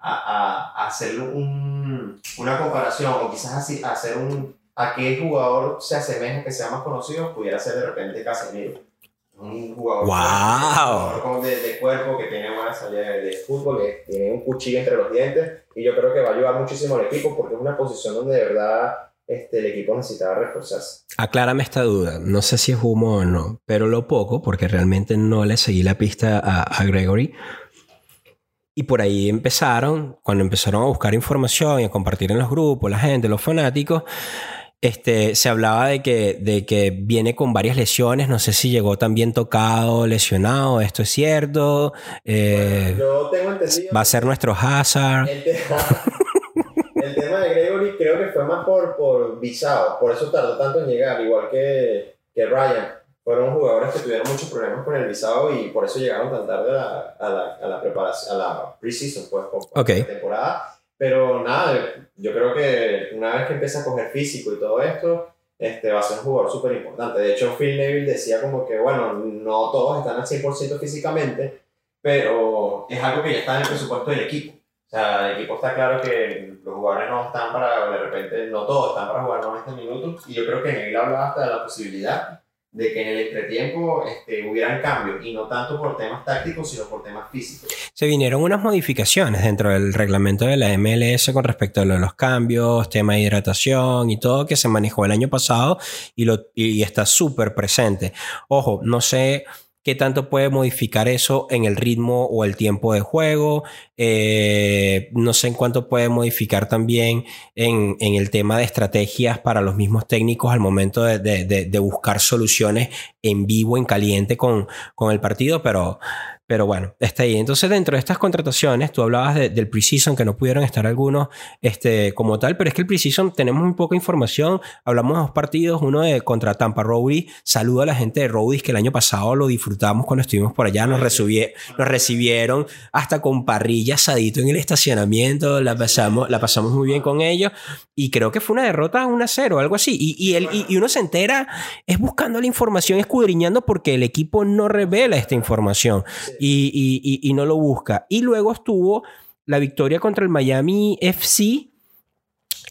a, a, hacer un, una comparación o quizás así, hacer un a qué jugador se asemeja que sea más conocido, pudiera ser de repente Casemiro. Un jugador, wow. de, de, cuerpo que tiene buena salida de, de, fútbol, que tiene un cuchillo entre los dientes y yo creo que va a ayudar muchísimo al equipo porque es una posición donde de verdad este, el equipo necesitaba reforzarse. Aclárame esta duda, no sé si es humo o no, pero lo poco, porque realmente no le seguí la pista a, a Gregory, y por ahí empezaron, cuando empezaron a buscar información y a compartir en los grupos, la gente, los fanáticos, este, se hablaba de que, de que viene con varias lesiones. No sé si llegó también tocado, lesionado. ¿Esto es cierto? Eh, bueno, yo tengo entendido. Va a ser nuestro Hazard. El tema, el tema de Gregory creo que fue más por, por visado. Por eso tardó tanto en llegar, igual que, que Ryan fueron jugadores que tuvieron muchos problemas con el visado y por eso llegaron tan tarde a la, a la, a la preparación, a la preseason, pues, okay. la temporada. Pero nada, yo creo que una vez que empieza a coger físico y todo esto, este, va a ser un jugador súper importante. De hecho, Phil Neville decía como que, bueno, no todos están al 100% físicamente, pero es algo que ya está en el presupuesto del equipo. O sea, el equipo está claro que los jugadores no están para, de repente, no todos están para jugar 90 minutos. Y yo creo que Neville hablaba hasta de la posibilidad de que en el entretiempo este, hubieran cambios y no tanto por temas tácticos sino por temas físicos. Se vinieron unas modificaciones dentro del reglamento de la MLS con respecto a lo de los cambios, tema de hidratación y todo que se manejó el año pasado y, lo, y está súper presente. Ojo, no sé qué tanto puede modificar eso en el ritmo o el tiempo de juego. Eh, no sé en cuánto puede modificar también en, en, el tema de estrategias para los mismos técnicos al momento de, de, buscar soluciones en vivo, en caliente con, con el partido, pero, pero bueno, está ahí. Entonces, dentro de estas contrataciones, tú hablabas de, del preseason, que no pudieron estar algunos este, como tal, pero es que el preseason tenemos muy poca información. Hablamos de dos partidos, uno de contra Tampa Rowdy. Saludo a la gente de Rowdy, que el año pasado lo disfrutamos cuando estuvimos por allá. Nos, recibie, nos recibieron hasta con parrilla asadito en el estacionamiento. La pasamos, la pasamos muy bien con ellos. Y creo que fue una derrota 1-0, algo así. Y, y, el, y, y uno se entera, es buscando la información, es escudriñando porque el equipo no revela esta información y, y- y- y no lo busca. Y luego estuvo la victoria contra el Miami FC.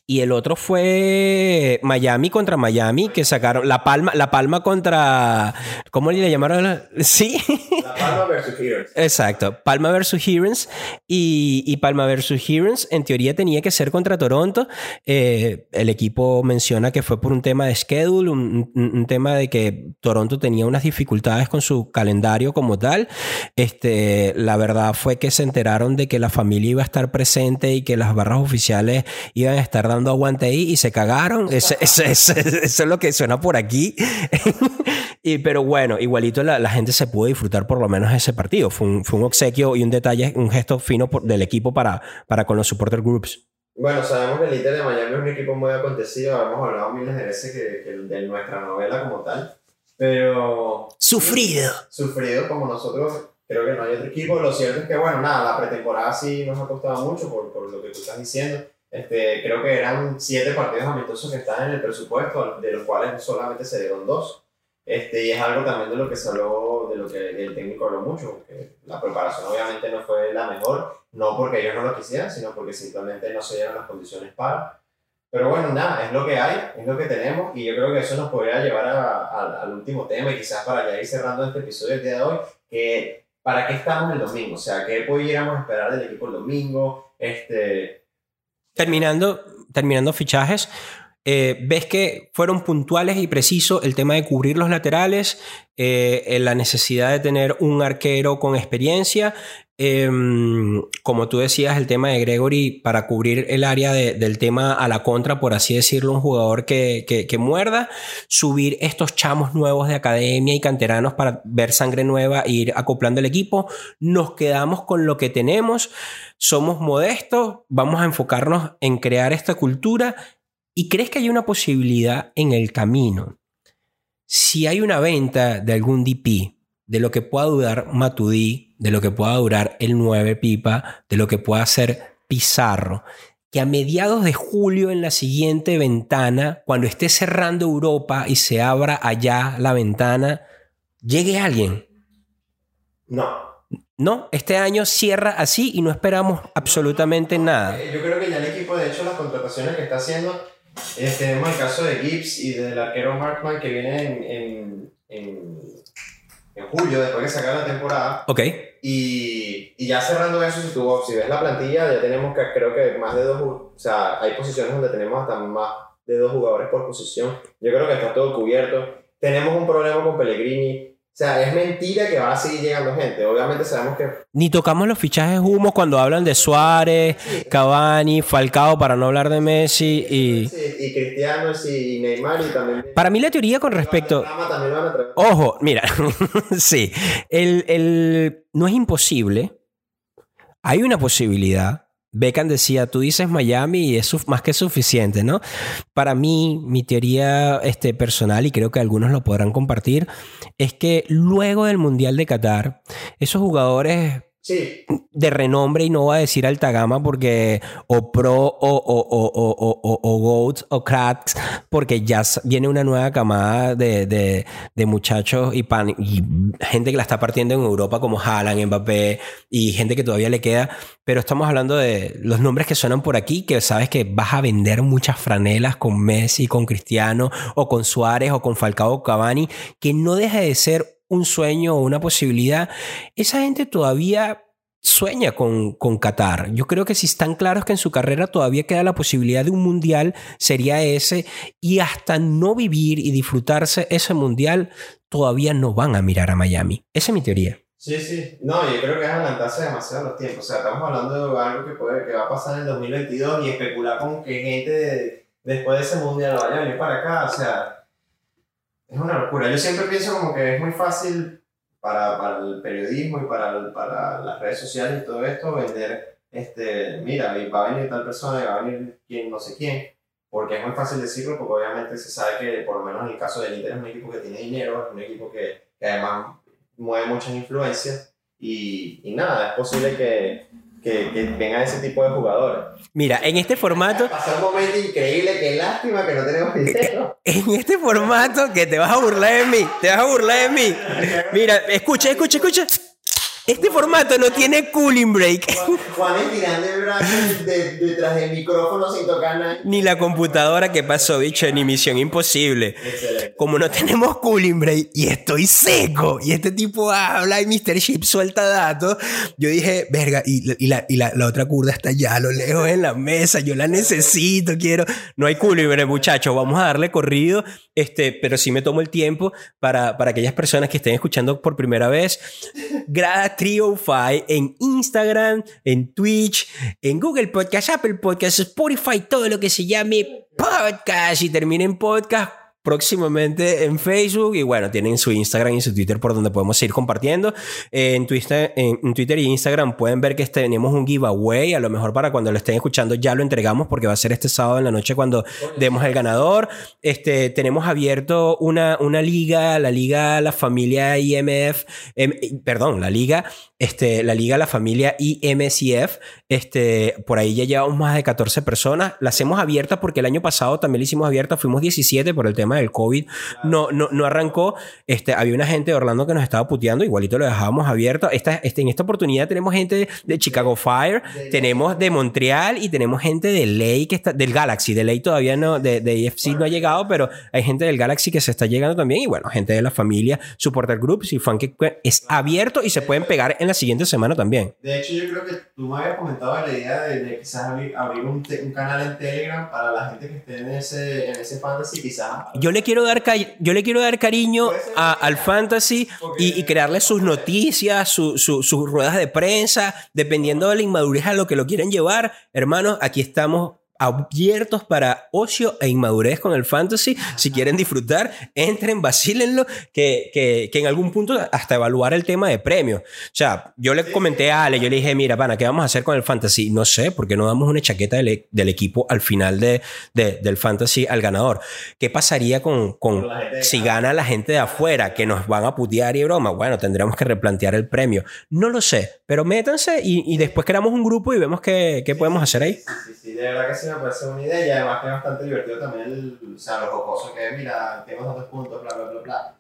Y el otro fue Miami contra Miami, que sacaron la palma, la palma contra. ¿Cómo le llamaron? Sí. La Palma versus Heroes. Exacto, Palma versus Herons y, y Palma versus Herons en teoría tenía que ser contra Toronto. Eh, el equipo menciona que fue por un tema de schedule, un tema de que Toronto tenía unas dificultades con su calendario como tal. Este, la verdad fue que se enteraron de que la familia iba a estar presente y que las barras oficiales iban a estar dando aguante ahí y se cagaron. Ese- ese- ese- eso es lo que suena por aquí. Y, pero bueno, igualito la, la gente se pudo disfrutar por lo menos ese partido. Fue un, fue un obsequio y un detalle, un gesto fino por- del equipo para, para con los supporter groups. Bueno, sabemos que el Inter de Miami es un equipo muy acontecido, hemos hablado miles de veces que, que de nuestra novela como tal, pero Sufrido. sufrido como nosotros, creo que no hay otro equipo. Lo cierto es que, bueno, nada, la pretemporada sí nos ha costado mucho por, por lo que tú estás diciendo. Este, creo que eran siete partidos amistosos que están en el presupuesto, de los cuales solamente se dieron dos. Este, y es algo también de lo que se habló, de lo que el técnico habló mucho, que la preparación obviamente no fue la mejor, no porque ellos no lo quisieran, sino porque simplemente no se dieron las condiciones para. Pero bueno, nada, es lo que hay, es lo que tenemos, y yo creo que eso nos podría llevar a- a- al último tema, y quizás para ya ir cerrando este episodio del día de hoy, que ¿para qué estamos el domingo? O sea, ¿qué pudiéramos esperar del equipo el domingo? Este, Terminando, terminando fichajes, eh, ves que fueron puntuales y precisos el tema de cubrir los laterales, eh, la necesidad de tener un arquero con experiencia. Eh, como tú decías, el tema de Gregory para cubrir el área de- del tema a la contra, por así decirlo, un jugador que, que- que muerda, subir estos chamos nuevos de academia y canteranos para ver sangre nueva e ir acoplando el equipo. Nos quedamos con lo que tenemos, somos modestos, vamos a enfocarnos en crear esta cultura y crees que hay una posibilidad en el camino. Si hay una venta de algún DP, de lo que pueda durar Matudí, de lo que pueda durar el 9 Pipa, de lo que pueda hacer Pizarro, que a mediados de julio en la siguiente ventana, cuando esté cerrando Europa y se abra allá la ventana, llegue alguien. no. No, este año cierra así y no esperamos absolutamente nada. Eh, Yo creo que ya el equipo, de hecho, las contrataciones que está haciendo, eh, tenemos el caso de Gibbs y del arquero Markman que viene en, en, en, en julio, después que se acabe la temporada. Ok, Y, y ya cerrando eso, si, tú, si ves la plantilla, ya tenemos que, creo que más de dos, o sea, hay posiciones donde tenemos hasta más de dos jugadores por posición. Yo creo que está todo cubierto. Tenemos un problema con Pellegrini. O sea, es mentira que va a seguir llegando gente. Obviamente sabemos que Ni tocamos los fichajes humos cuando hablan de Suárez, Cavani, Falcao, para no hablar de Messi. Y Sí, y Cristiano sí, y Neymar y también. para mí la teoría con respecto... Ojo, mira, sí, el, el- no es imposible. Hay una posibilidad. Beckham decía, tú dices Miami y es más que suficiente, ¿no? Para mí, mi teoría este, personal, y creo que algunos lo podrán compartir, es que luego del Mundial de Qatar, esos jugadores Sí, de renombre y no voy a decir alta gama porque o pro o, o, o, o, o, o, cracks porque ya viene una nueva camada de, de, de muchachos y, pan, y gente que la está partiendo en Europa como Haaland, Mbappé y gente que todavía le queda. Pero estamos hablando de los nombres que suenan por aquí que sabes que vas a vender muchas franelas con Messi, con Cristiano o con Suárez o con Falcao Cavani que no deja de ser un sueño o una posibilidad esa gente todavía sueña con, con Qatar. Yo creo que si están claros que en su carrera todavía queda la posibilidad de un mundial, sería ese. Y hasta no vivir y disfrutarse ese mundial, todavía no van a mirar a Miami. Esa es mi teoría. sí, sí. No, yo creo que es adelantarse demasiado los tiempos. O sea, estamos hablando de algo que, puede, que va a pasar en el 2022 y especular con que gente de- después de ese mundial vaya a venir para acá. O sea, es una locura. Yo siempre pienso como que es muy fácil para, para el periodismo y para, para las redes sociales y todo esto vender, este, mira, va a venir tal persona y va a venir quien no sé quién. Porque es muy fácil decirlo, porque obviamente se sabe que, por lo menos en el caso del Inter, es un equipo que tiene dinero, es un equipo que, que además mueve muchas influencias. Y, y nada, es posible que, que, que vengan ese tipo de jugadores. Mira, en este formato, Pasó un momento increíble, qué lástima que no tenemos video. en este formato que te vas a burlar de mí, te vas a burlar de mí. Mira, escucha, escucha, escucha. Este formato no tiene cooling break. Juan estirando el brazo de- detrás del micrófono sin tocar nada. Ni la computadora que pasó, bicho, ni misión imposible. Excelente. Como no tenemos cooling break y estoy seco y este tipo habla y Mr. Chip suelta datos, yo dije, verga, y, la- y, la, y la, la otra curda está allá a lo lejos en la mesa, yo la necesito, quiero. No hay cooling break, muchachos, vamos a darle corrido, este, pero sí me tomo el tiempo para, para aquellas personas que estén escuchando por primera vez. Grada Trio 5 en Instagram, en Twitch, en Google Podcast, Apple Podcast, Spotify, todo lo que se llame podcast. Y termine en podcast próximamente en Facebook y bueno, tienen su Instagram y su Twitter por donde podemos seguir compartiendo. Eh, en, Twitter, en, en Twitter y Instagram pueden ver que tenemos un giveaway, a lo mejor para cuando lo estén escuchando ya lo entregamos porque va a ser este sábado en la noche cuando demos el ganador. Este, tenemos abierto una, una liga, la liga La Familia IMF, em, perdón, la liga, este, la liga La Familia IMCF, este, por ahí ya llevamos más de 14 personas. La hacemos abierta porque el año pasado también la hicimos abierta, fuimos 17 por el tema del COVID. No, no, no arrancó. Este, había una gente de Orlando que nos estaba puteando, igualito lo dejábamos abierto. Esta, este, en esta oportunidad tenemos gente de Chicago Fire, tenemos de Montreal y tenemos gente de Ley que está, del Galaxy. De Ley todavía no, de, de EFC no ha llegado, pero hay gente del Galaxy que se está llegando también. Y bueno, gente de la familia, Supporter Groups y Fan que es abierto y se pueden pegar en la siguiente semana también. De hecho, yo creo que tú me habías comentado la idea de, de quizás abrir, abrir un, te- un canal en Telegram para la gente que esté en ese, en ese fantasy, quizás. Yo le quiero dar, yo le quiero dar cariño a- al fantasy y, y crearle sus noticias, su- su- sus ruedas de prensa, dependiendo de la inmadurez a lo que lo quieran llevar. Hermanos, aquí estamos abiertos para ocio e inmadurez con el fantasy. Si quieren disfrutar, entren, vacílenlo, que, que, que en algún punto hasta evaluar el tema de premios. O sea, yo le comenté a Ale, yo le dije, mira, pana, ¿qué vamos a hacer con el fantasy? No sé, porque no damos una chaqueta del, del equipo al final de, de- del fantasy al ganador. ¿Qué pasaría con, con si gana la gente de afuera, que nos van a putear y broma? Bueno, tendremos que replantear el premio. No lo sé, pero métanse y, y después creamos un grupo y vemos qué, qué podemos hacer ahí. Sí, sí, de verdad que sí me parece una idea y además que es bastante divertido también el, o sea, lo jocoso que mira, tenemos tantos puntos, bla, bla, bla, bla.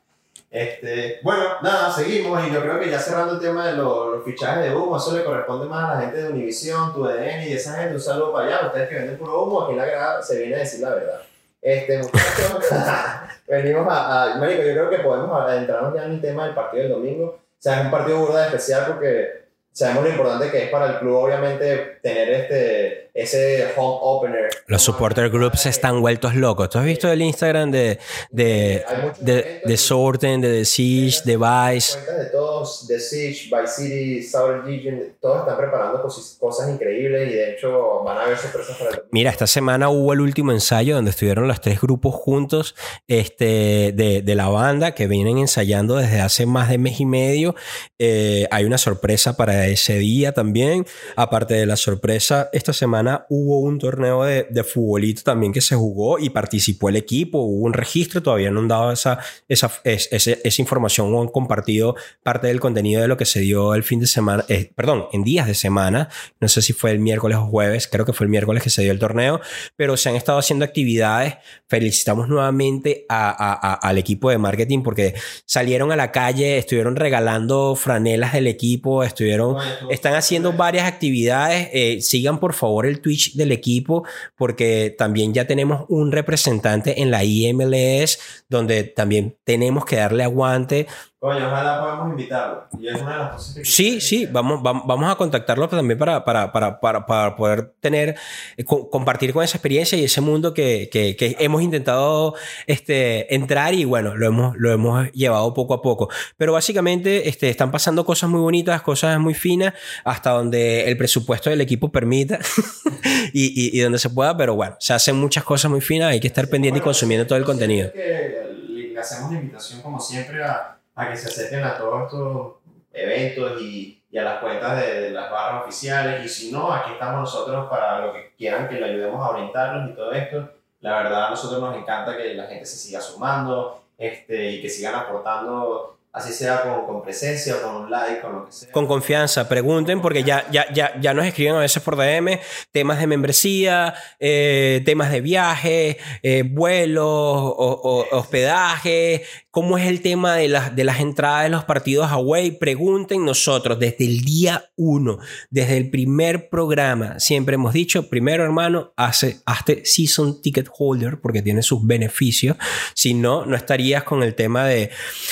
Este, bueno, nada, seguimos y yo creo que ya cerrando el tema de los, los fichajes de humo, eso le corresponde más a la gente de Univision, tu EDN y esa gente, un saludo para allá, ustedes que venden puro humo, aquí en la grada se viene a decir la verdad. Este, venimos a, a, marico, yo creo que podemos adentrarnos ya en el tema del partido del domingo, o sea, es un partido burda especial porque sabemos lo importante que es para el club, obviamente, tener este, ese home opener. Los supporter groups están vueltos locos. ¿Tú has visto el Instagram de, de, de, de Sorten, de The Siege, de Vice? de todos, The Siege, Vice City, Southern Legion, todos están preparando cosis- cosas increíbles y de hecho van a haber sorpresas para el Mira, esta semana hubo el último ensayo donde estuvieron los tres grupos juntos este, de, de la banda que vienen ensayando desde hace más de mes y medio. Eh, hay una sorpresa para ese día también. Aparte de la sorpresa, esta semana hubo un torneo de, de futbolito también que se jugó y participó el equipo. Hubo un registro, todavía no han dado esa, esa, es- ese- esa información o han compartido parte del contenido de lo que se dio el fin de semana, eh, perdón, en días de semana. No sé si fue el miércoles o jueves, creo que fue el miércoles que se dio el torneo, pero se han estado haciendo actividades. Felicitamos nuevamente a- a- a- al equipo de marketing porque salieron a la calle, estuvieron regalando franelas del equipo, estuvieron, están haciendo varias actividades. Eh, sigan por favor el Twitch del equipo porque también ya tenemos un representante en la IMLS donde también tenemos que darle aguante Coño, ojalá podamos invitarlo. Y es una de las cosas que Sí, sí, vamos, vam- vamos a contactarlo también para, para, para, para, para poder tener, eh, co- compartir con esa experiencia y ese mundo que, que, que hemos intentado este, entrar y bueno, lo hemos, lo hemos llevado poco a poco. Pero básicamente este, están pasando cosas muy bonitas, cosas muy finas, hasta donde el presupuesto del equipo permita y, y, y donde se pueda, pero bueno, se hacen muchas cosas muy finas, hay que estar pendiente y Bueno, consumiendo todo el contenido. que le hacemos la invitación, como siempre, a, a que se acerquen a todos estos eventos y, a las cuentas de, las barras oficiales. Y si no, aquí estamos nosotros para lo que quieran que le ayudemos a orientarlos y todo esto. La verdad, a nosotros nos encanta que la gente se siga sumando este, y que sigan aportando así sea con, con presencia, con un con lo que sea. Con confianza, pregunten, porque ya, ya, ya, ya nos escriben a veces por DM temas de membresía, eh, temas de viaje, eh, vuelos, o- hospedaje, cómo es el tema de las, de las entradas de los partidos away. Pregunten nosotros desde el día uno, desde el primer programa, siempre hemos dicho, primero hermano, hace, hazte season ticket holder porque tiene sus beneficios. Si no, no estarías con el tema de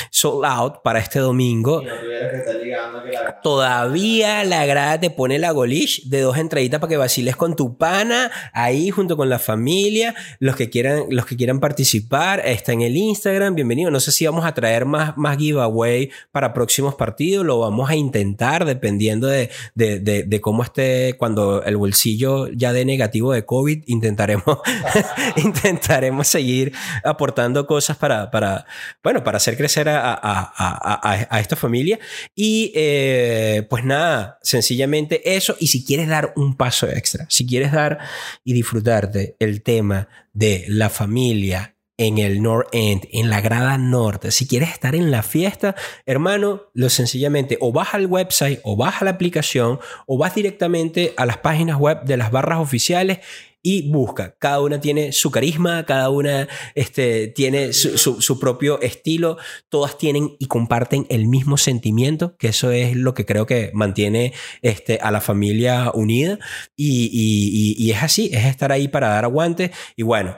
sold out para este domingo Y no tuvieras que estar ligando que la Todavía la grada te pone la golish de dos entraditas para que vaciles con tu pana ahí junto con la familia. Los que quieran, los que quieran participar, está en el Instagram. Bienvenido. No sé si vamos a traer más, más giveaway para próximos partidos. Lo vamos a intentar dependiendo de, de, de- cómo esté cuando el bolsillo ya dé negativo de COVID. Intentaremos, intentaremos seguir aportando cosas para, para, bueno, para hacer crecer a- a- a- a esta familia. Y eh, pues nada, sencillamente eso. Y si quieres dar un paso extra, si quieres dar y disfrutarte el tema de la familia en el North End, en la grada norte, si quieres estar en la fiesta, hermano, lo sencillamente o vas al website o vas a la aplicación o vas directamente a las páginas web de las barras oficiales y busca. Cada una tiene su carisma, cada una este, tiene su, su- propio estilo, todas tienen y comparten el mismo sentimiento, que eso es lo que creo que mantiene este, a la familia unida. Y, y- y- y es así, es estar ahí para dar aguante. Y bueno,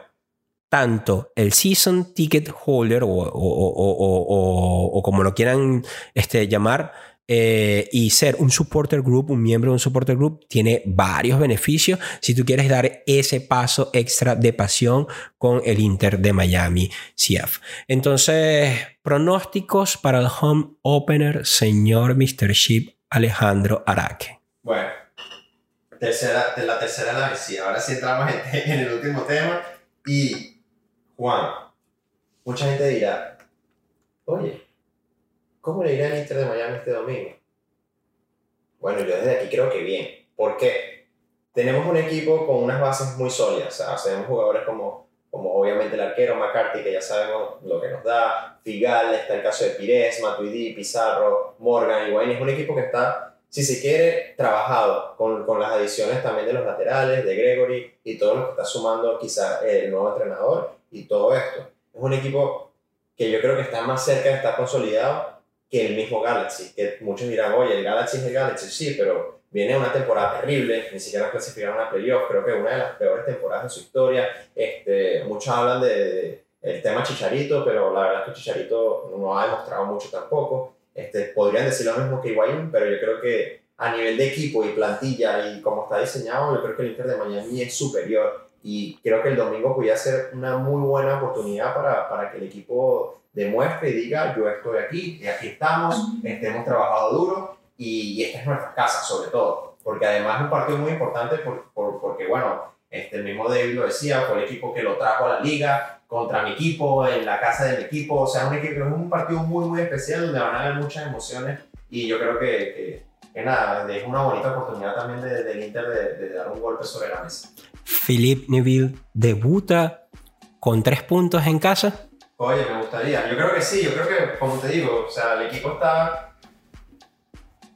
tanto el season ticket holder o, o- o- o- como lo quieran este, llamar, eh, y ser un supporter group, un miembro de un supporter group, tiene varios beneficios si tú quieres dar ese paso extra de pasión con el Inter de Miami CF. Entonces, pronósticos para el home opener, señor Mr. Ship Alejandro Araque. Bueno, tercera, la tercera la vencida. Ahora sí entramos en, en el último tema. Y, Juan, mucha gente dirá, oye, ¿cómo le irá al Inter de Miami este domingo? Bueno, yo desde aquí creo que bien. ¿Por qué? Tenemos un equipo con unas bases muy sólidas. O sea, tenemos jugadores como, como obviamente el arquero McCarthy, que ya sabemos lo que nos da. Figal, está el caso de Pires, Matuidi, Pizarro, Morgan, Higuaín. Es un equipo que está si se quiere, trabajado con, con las adiciones también de los laterales, de Gregory y todo lo que está sumando quizá el nuevo entrenador y todo esto. Es un equipo que yo creo que está más cerca de estar consolidado que el mismo Galaxy, que muchos dirán, oye, el Galaxy es el Galaxy, sí, pero viene una temporada terrible, ni siquiera clasificaron a playoff, creo que una de las peores temporadas de su historia. Este, muchos hablan de, de el tema Chicharito, pero la verdad es que Chicharito no ha demostrado mucho tampoco. Este, podrían decir lo mismo que Higuaín, pero yo creo que a nivel de equipo y plantilla y como está diseñado, yo creo que el Inter de Miami es superior y creo que el domingo podría ser una muy buena oportunidad para, para que el equipo demuestre y diga yo estoy aquí aquí estamos, este, hemos trabajado duro y, y esta es nuestra casa sobre todo, porque además es un partido muy importante por, por, porque bueno, este, el mismo David lo decía, fue el equipo que lo trajo a la liga, contra mi equipo, en la casa de mi equipo. O sea, un equipo, es un partido muy, muy especial donde van a haber muchas emociones y yo creo que, que, que nada, es una bonita oportunidad también del de, de Inter de, de, dar un golpe sobre la mesa. Philippe Neville debuta con tres puntos en casa. Oye, me gustaría. Yo creo que sí, yo creo que, como te digo, o sea, el equipo está.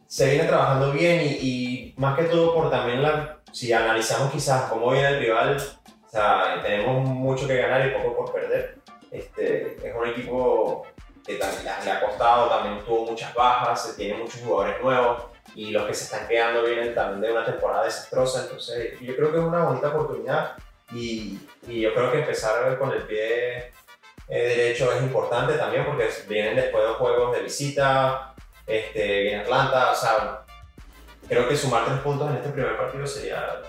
Se viene trabajando bien y, y más que todo por también la. Si analizamos quizás cómo viene el rival, o sea, tenemos mucho que ganar y poco por perder. Este, es un equipo que también le ha costado, también tuvo muchas bajas, tiene muchos jugadores nuevos y los que se están quedando vienen también de una temporada desastrosa. Entonces, yo creo que es una bonita oportunidad y, y yo creo que empezar con el pie eh, derecho es importante también porque vienen después de juegos de visita, este, viene Atlanta, o sea, creo que sumar tres puntos en este primer partido sería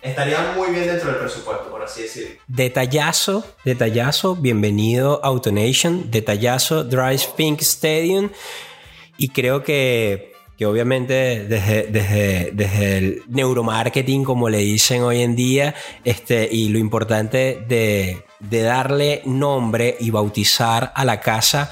estaría muy bien dentro del presupuesto, por así decirlo. Detallazo, detallazo, bienvenido Autonation, detallazo Drive Pink Stadium. Y creo que, que obviamente desde, desde, desde, el neuromarketing, como le dicen hoy en día, este, y lo importante de, de darle nombre y bautizar a la casa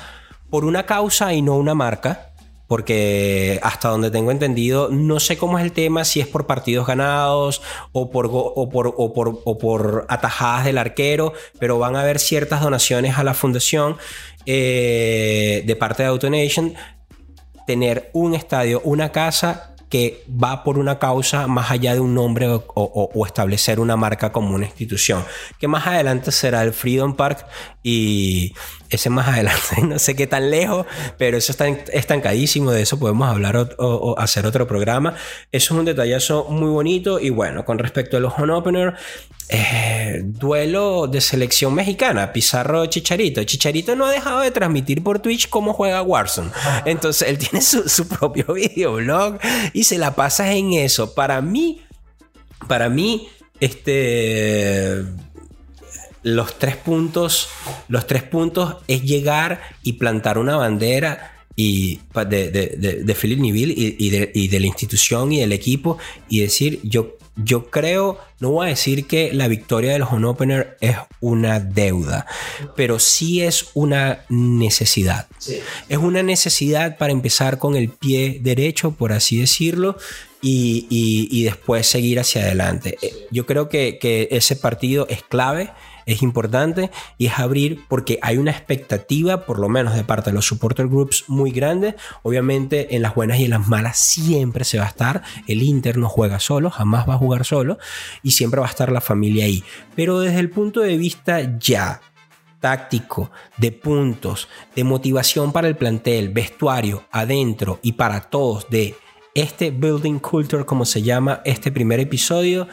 por una causa y no una marca. porque hasta donde tengo entendido, no sé cómo es el tema, si es por partidos ganados o por, o por, o por, o por atajadas del arquero, pero van a haber ciertas donaciones a la fundación eh, de parte de AutoNation. Tener un estadio, una casa que va por una causa más allá de un nombre o, establecer una marca como una institución. Que más adelante será el Freedom Park y ese más adelante no sé qué tan lejos, pero eso está estancadísimo, de eso podemos hablar o, o- o hacer otro programa. Eso es un detallazo muy bonito y bueno, con respecto a los home opener, eh, duelo de selección mexicana, Pizarro Chicharito. Chicharito no ha dejado de transmitir por Twitch cómo juega Warzone. Entonces él tiene su, su propio videoblog y se la pasa en eso. Para mí, para mí, este los tres puntos, los tres puntos es llegar y plantar una bandera y de, de, de, de Philip Neville y, y de, y de la institución y del equipo y decir yo yo creo, no voy a decir que la victoria de los on opener es una deuda, pero sí es una necesidad. Sí. Es una necesidad para empezar con el pie derecho, por así decirlo, y, y- después seguir hacia adelante. Yo creo que, que ese partido es clave, es importante y es abrir porque hay una expectativa, por lo menos de parte de los supporter groups, muy grande. Obviamente en las buenas y en las malas siempre se va a estar. El Inter no juega solo, jamás va a jugar solo y siempre va a estar la familia ahí. Pero desde el punto de vista ya táctico, de puntos, de motivación para el plantel, vestuario, adentro y para todos de este building culture, como se llama este primer episodio,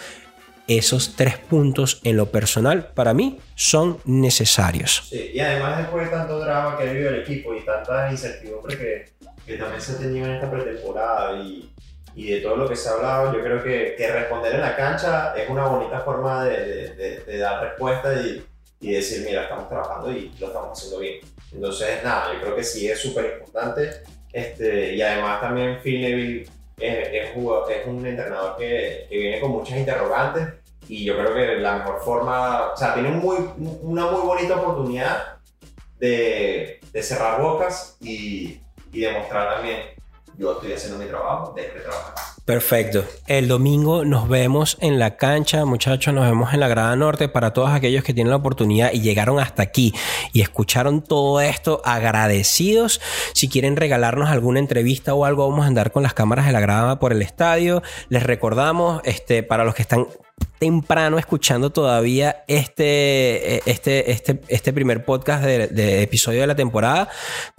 esos tres puntos en lo personal para mí son necesarios. Sí, y además después de tanto drama que ha vivido el equipo y tanta incertidumbre que, que también se ha tenido en esta pretemporada y, y de todo lo que se ha hablado, yo creo que, que responder en la cancha es una bonita forma de, de- de- de dar respuesta y, y decir, mira, estamos trabajando y lo estamos haciendo bien. Entonces, nada, yo creo que sí es súper importante. Este, y además también Phil Neville es, es un entrenador que, que viene con muchas interrogantes y yo creo que la mejor forma, o sea, tiene una muy bonita oportunidad de, de cerrar bocas y, y demostrar también, yo estoy haciendo mi trabajo, de trabajar. Perfecto. El domingo nos vemos en la cancha, muchachos, nos vemos en la Grada Norte para todos aquellos que tienen la oportunidad y llegaron hasta aquí y escucharon todo esto agradecidos. Si quieren regalarnos alguna entrevista o algo, vamos a andar con las cámaras de la grada por el estadio. Les recordamos, este, para los que están temprano escuchando todavía este, eh, este, este, este primer podcast de, episodio de la temporada.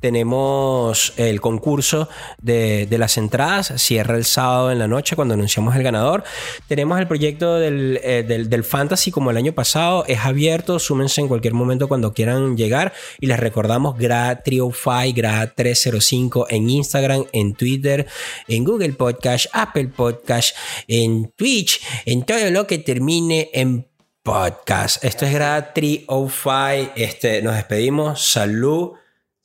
Tenemos el concurso de, las entradas, cierra el sábado en la noche cuando anunciamos el ganador. Tenemos el proyecto del, eh, del, del Fantasy como el año pasado, es abierto, súmense en cualquier momento cuando quieran llegar y les recordamos GRA Triofy, GRA 305 en Instagram, en Twitter, en Google Podcast, Apple Podcast, en Twitch, en todo lo que termine en podcast. Esto es GRA 305. Este, nos despedimos. Salud.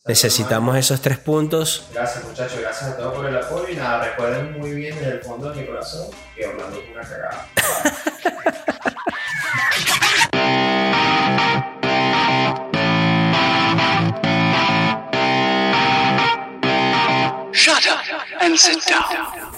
Necesitamos esos tres puntos. Gracias muchachos, gracias a todos por el apoyo y nada, recuerden muy bien desde el fondo de mi corazón que Orlando es una cagada. Shut up and sit down.